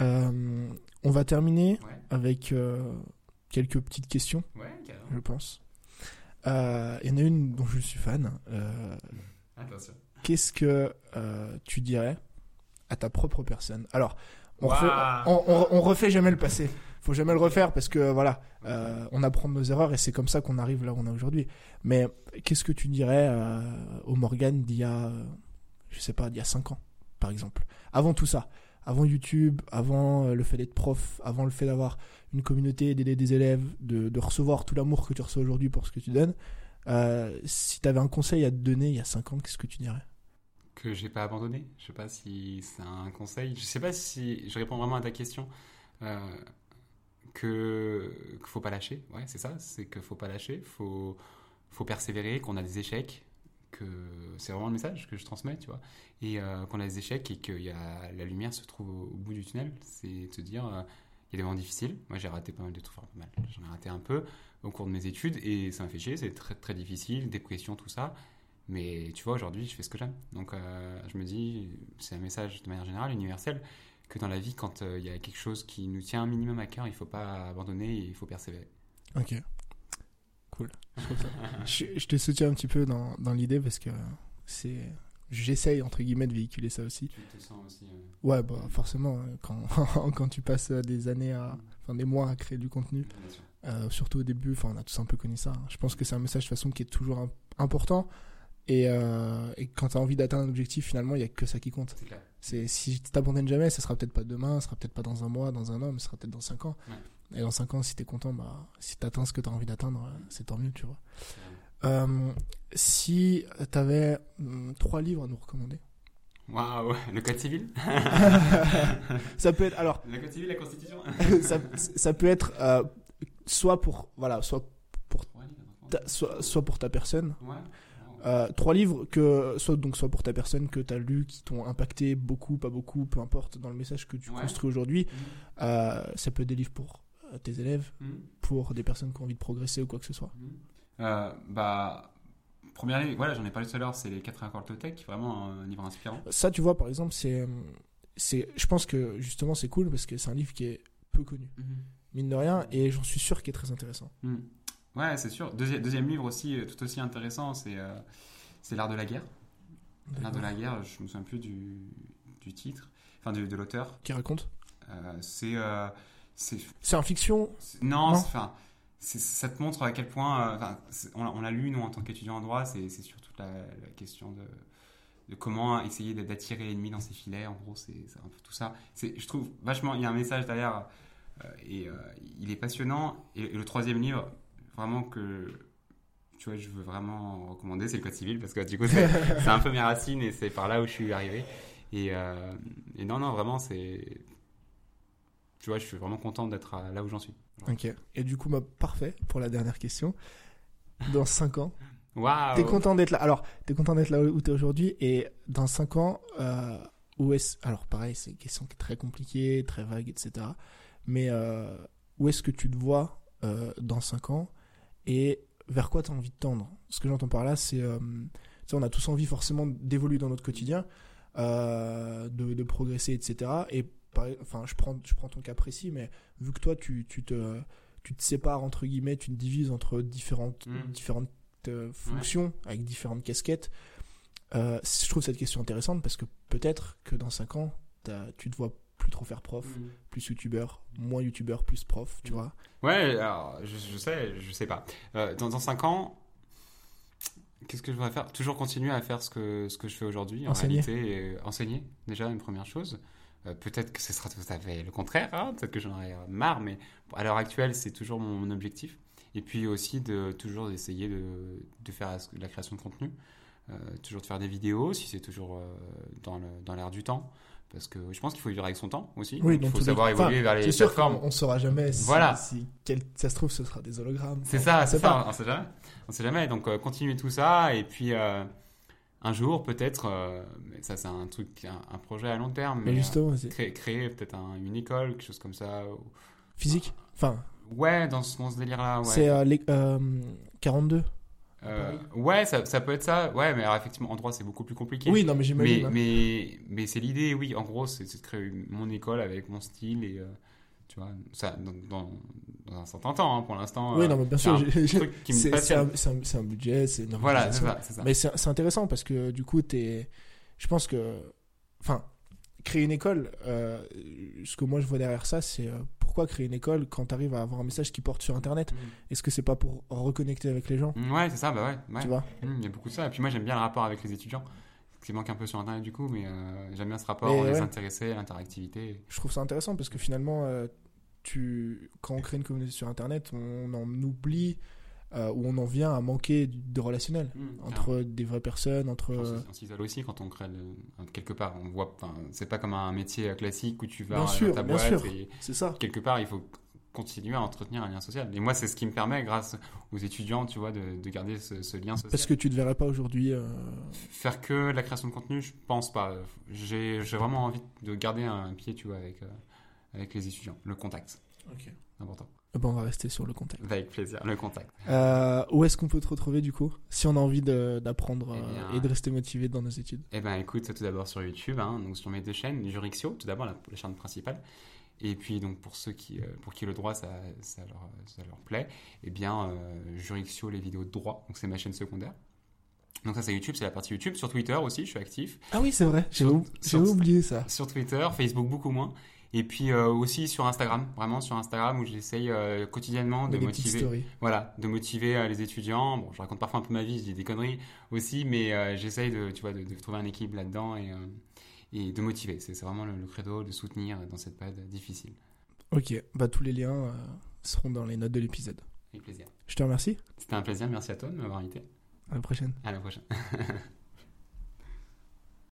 [SPEAKER 1] On va terminer
[SPEAKER 2] Ouais,
[SPEAKER 1] avec quelques petites questions,
[SPEAKER 2] ouais,
[SPEAKER 1] je pense. Euh, Il y en a une dont je suis fan. Euh,
[SPEAKER 2] Attention.
[SPEAKER 1] Qu'est-ce que euh, tu dirais à ta propre personne? Alors, on,
[SPEAKER 2] Waouh.
[SPEAKER 1] refait, on, on- on refait jamais le passé. Faut jamais le refaire parce que voilà, on apprend de nos erreurs et c'est comme ça qu'on arrive là où on est aujourd'hui. Mais qu'est-ce que tu dirais au Morgan d'il y a, je sais pas, d'il y a 5 ans, par exemple? Avant tout ça, avant YouTube, avant euh, le fait d'être prof, avant le fait d'avoir une communauté, d'aider des élèves, de, recevoir tout l'amour que tu reçois aujourd'hui pour ce que tu donnes. euh, si tu avais un conseil à te donner il y a 5 ans, qu'est-ce que tu dirais?
[SPEAKER 2] Que j'ai pas abandonné? Je sais pas si c'est un conseil. Je sais pas si je réponds vraiment à ta question. Euh, que qu'il faut pas lâcher. Ouais, c'est ça. C'est qu'il faut pas lâcher. Faut faut persévérer. Qu'on a des échecs. Que c'est vraiment le message que je transmets, tu vois. Et euh, qu'on a des échecs et que y a, la lumière se trouve au, bout du tunnel. C'est te dire, euh, il y a des moments difficiles. Moi, j'ai raté pas mal de trucs. J'en ai raté un peu au cours de mes études et ça m'a fait chier. C'est très très difficile, dépression, tout ça. Mais tu vois, aujourd'hui, je fais ce que j'aime. Donc, euh, je me dis, c'est un message de manière générale, universel, que dans la vie, quand euh, il y a quelque chose qui nous tient un minimum à cœur, il faut pas abandonner et il faut persévérer.
[SPEAKER 1] Ok. Cool. Je, trouve ça- je, je te soutiens un petit peu dans, dans l'idée parce que c'est. J'essaye, entre guillemets, de véhiculer ça aussi.
[SPEAKER 2] Tu te sens aussi. euh,
[SPEAKER 1] Ouais, bah, forcément, euh, quand, quand tu passes euh, des années à. Enfin, des mois à créer du contenu, euh, surtout au début, enfin, on a tous un peu connu ça. hein. Je pense que c'est un message de toute façon qui est toujours im- important. Et, euh, et quand tu as envie d'atteindre un objectif, finalement, il n'y a que ça qui compte.
[SPEAKER 2] C'est
[SPEAKER 1] si tu t'abandonnes jamais, ça sera peut-être pas demain, ça sera peut-être pas dans un mois, dans un an, mais ça sera peut-être dans cinq ans. Et dans cinq ans, si t'es content, bah, si t'atteins ce que t'as envie d'atteindre, euh, c'est tant mieux, tu vois. Euh, si t'avais hum, trois livres à nous recommander,
[SPEAKER 2] Waouh, le code civil?
[SPEAKER 1] Ça peut être alors,
[SPEAKER 2] Le code civil, la constitution?
[SPEAKER 1] Ça, ça peut être euh, soit pour voilà, soit ta, soit, soit pour ta personne.
[SPEAKER 2] Ouais.
[SPEAKER 1] Euh, trois livres que soit donc soit pour ta personne que t'as lu qui t'ont impacté beaucoup, pas beaucoup, peu importe dans le message que tu
[SPEAKER 2] Ouais.
[SPEAKER 1] construis aujourd'hui. Euh, ça peut être des livres pour euh, tes élèves,
[SPEAKER 2] Mhm.
[SPEAKER 1] pour des personnes qui ont envie de progresser ou quoi que ce soit.
[SPEAKER 2] Euh, bah, premier livre, voilà, j'en ai parlé tout à l'heure, c'est Les 4 accords Toltec, vraiment un livre inspirant.
[SPEAKER 1] Ça, tu vois, par exemple, c'est, c'est, je pense que justement c'est cool parce que c'est un livre qui est peu connu, mine de rien, et j'en suis sûr qu'il est très intéressant.
[SPEAKER 2] Ouais, c'est sûr. Deuxième, deuxième livre aussi, euh, tout aussi intéressant, c'est euh, c'est L'art de la guerre. L'art de la guerre, je me souviens plus du, du titre, enfin de, de l'auteur.
[SPEAKER 1] Qui raconte?
[SPEAKER 2] Euh, c'est c'est
[SPEAKER 1] en fiction?
[SPEAKER 2] non, enfin ça te montre à quel point, euh, on, l'a- lu nous en tant qu'étudiants en droit, c'est sur toute la, la question de, de comment essayer d'a- d'attirer l'ennemi dans ses filets. En gros, c'est un peu tout ça. Je trouve vachement, il y a un message derrière euh, et euh, il est passionnant. Et, et le troisième livre, vraiment que tu vois, je veux vraiment recommander, c'est le Code civil parce que du coup, c'est c'est un peu mes racines et c'est par là où je suis arrivé. Et, euh, et non, non, vraiment, c'est. Tu vois, je suis vraiment content d'être à- là où j'en suis.
[SPEAKER 1] Ok. Et du coup, bah, parfait pour la dernière question. Dans 5 ans,
[SPEAKER 2] Waouh!
[SPEAKER 1] t'es content d'être là. Alors, t'es content d'être là où t'es aujourd'hui, et dans 5 ans, euh, où est-ce. Alors, pareil, c'est une question très compliquée, très vague, etc. Mais euh, où est-ce que tu te vois euh, dans 5 ans et vers quoi tu as envie de tendre? Ce que j'entends par là, c'est. Euh, on a tous envie forcément d'évoluer dans notre quotidien, euh, de, de progresser, etc. Et par- enfin, je prends, je prends ton cas précis, mais vu que toi, tu, tu te, tu te sépares entre guillemets, tu te divises entre différentes,
[SPEAKER 2] Mm.
[SPEAKER 1] différentes euh, fonctions avec différentes casquettes. euh, je trouve cette question intéressante parce que peut-être que dans 5 ans, tu te vois plus trop faire prof,
[SPEAKER 2] Mm.
[SPEAKER 1] plus youtubeur, moins youtubeur, plus prof, tu
[SPEAKER 2] Mm.
[SPEAKER 1] vois.
[SPEAKER 2] Ouais, alors, je, je sais, je sais pas. Euh, dans, dans 5 ans, qu'est-ce que je voudrais faire? Toujours continuer à faire ce que, ce que je fais aujourd'hui. En
[SPEAKER 1] Enseigner.
[SPEAKER 2] réalité, enseigner, déjà, une première chose. Euh, peut-être que ce sera tout à fait le contraire, hein, peut-être que j'en aurai marre, mais à l'heure actuelle, c'est toujours mon, mon objectif. Et puis aussi de toujours essayer de, de faire la, la création de contenu, Euh, toujours de faire des vidéos, si c'est toujours euh, dans l'air du temps. Parce que je pense qu'il faut vivre avec son temps aussi.
[SPEAKER 1] Oui,
[SPEAKER 2] Donc, il faut savoir évoluer vers les plateformes.
[SPEAKER 1] on saura jamais si,
[SPEAKER 2] Voilà.
[SPEAKER 1] si quel- ça se trouve ce sera des hologrammes.
[SPEAKER 2] C'est ça,
[SPEAKER 1] on
[SPEAKER 2] c'est ça, on sait jamais. On sait jamais. Donc euh, continuer tout ça et puis euh, un jour peut-être, euh, ça c'est un truc, un, un projet à long terme,
[SPEAKER 1] Mais
[SPEAKER 2] mais,
[SPEAKER 1] justement,
[SPEAKER 2] euh, créer, créer peut-être un- une école, quelque chose comme ça.
[SPEAKER 1] physique? Enfin,
[SPEAKER 2] Ouais, dans ce, dans ce délire-là. Ouais.
[SPEAKER 1] c'est euh, les- euh, 42.
[SPEAKER 2] Euh, ouais, ça, ça peut être ça. Ouais, mais alors effectivement en droit c'est beaucoup plus compliqué.
[SPEAKER 1] Oui, non, mais
[SPEAKER 2] mais
[SPEAKER 1] j'imagine. hein.
[SPEAKER 2] mais mais c'est l'idée, oui. En gros, c'est de créer mon école avec mon style et euh, tu vois ça dans, un certain temps hein, pour l'instant.
[SPEAKER 1] oui,
[SPEAKER 2] euh,
[SPEAKER 1] non, mais bien sûr, c'est un, budget, c'est une
[SPEAKER 2] Voilà, c'est ça.
[SPEAKER 1] Mais c'est intéressant parce que du coup, es, je pense que. Enfin, créer une école, euh, ce que moi je vois derrière ça, c'est pourquoi créer une école quand tu arrives à avoir un message qui porte sur Internet Est-ce que c'est pas pour reconnecter avec les gens
[SPEAKER 2] Mm, Ouais, c'est ça, bah ouais. ouais.
[SPEAKER 1] Tu vois
[SPEAKER 2] Mm, Il y a beaucoup de ça. Et puis moi, j'aime bien le rapport avec les étudiants. Qui manque un peu sur Internet du coup, mais euh, j'aime bien ce rapport,
[SPEAKER 1] Mais
[SPEAKER 2] les
[SPEAKER 1] ouais.
[SPEAKER 2] intéressés, l'interactivité.
[SPEAKER 1] Je trouve ça intéressant parce que finalement, euh, tu, quand on crée une communauté sur Internet, on en oublie euh, ou on en vient à manquer de relationnel
[SPEAKER 2] Mm,
[SPEAKER 1] entre des vraies personnes, entre. euh,
[SPEAKER 2] On s'isole aussi quand on crée le- quelque part. On voit, enfin, c'est pas comme un métier classique où tu vas
[SPEAKER 1] Bien
[SPEAKER 2] dans ta
[SPEAKER 1] bien
[SPEAKER 2] boîte
[SPEAKER 1] C'est ça.
[SPEAKER 2] quelque part il faut continuer à entretenir un lien social. Et moi, c'est ce qui me permet, grâce aux étudiants, tu vois, de, de garder ce, ce lien social.
[SPEAKER 1] Parce que tu te verrais pas aujourd'hui. euh,
[SPEAKER 2] Faire que la création de contenu, je pense pas. J'ai vraiment envie de garder un pied, tu vois, avec, euh, avec les étudiants. Le contact, important.
[SPEAKER 1] Ben, on va rester sur le contact.
[SPEAKER 2] Avec plaisir, le contact.
[SPEAKER 1] Euh, où est-ce qu'on peut te retrouver du coup Si on a envie d'apprendre
[SPEAKER 2] Eh
[SPEAKER 1] euh,
[SPEAKER 2] bien,
[SPEAKER 1] et de rester motivé dans nos études?
[SPEAKER 2] Eh ben, écoute, tout d'abord sur YouTube, hein, donc sur mes deux chaînes, Jurixio, tout d'abord la, la chaîne principale, et puis donc pour ceux qui, euh, pour qui le droit ça, ça, leur, ça leur plaît, eh bien euh, Jurixio les vidéos de droit, donc c'est ma chaîne secondaire. Donc ça c'est YouTube, c'est la partie YouTube. Sur Twitter aussi, je suis actif.
[SPEAKER 1] Ah oui, c'est vrai, j'ai oublié ça.
[SPEAKER 2] Sur Twitter, Facebook beaucoup moins. Et puis euh, aussi sur Instagram, vraiment sur Instagram où j'essaye euh, quotidiennement de motiver, voilà, de motiver euh, les étudiants. Bon, je raconte parfois un peu ma vie, je dis des conneries aussi, mais j'essaye de, tu vois, de, de trouver un équilibre là-dedans et, et de motiver. C'est vraiment le, le credo de soutenir dans cette période difficile.
[SPEAKER 1] Ok, bah tous les liens seront dans les notes de l'épisode.
[SPEAKER 2] Avec plaisir.
[SPEAKER 1] Je te remercie.
[SPEAKER 2] C'était un plaisir, merci à toi de m'avoir invité.
[SPEAKER 1] À la prochaine.
[SPEAKER 2] À la prochaine.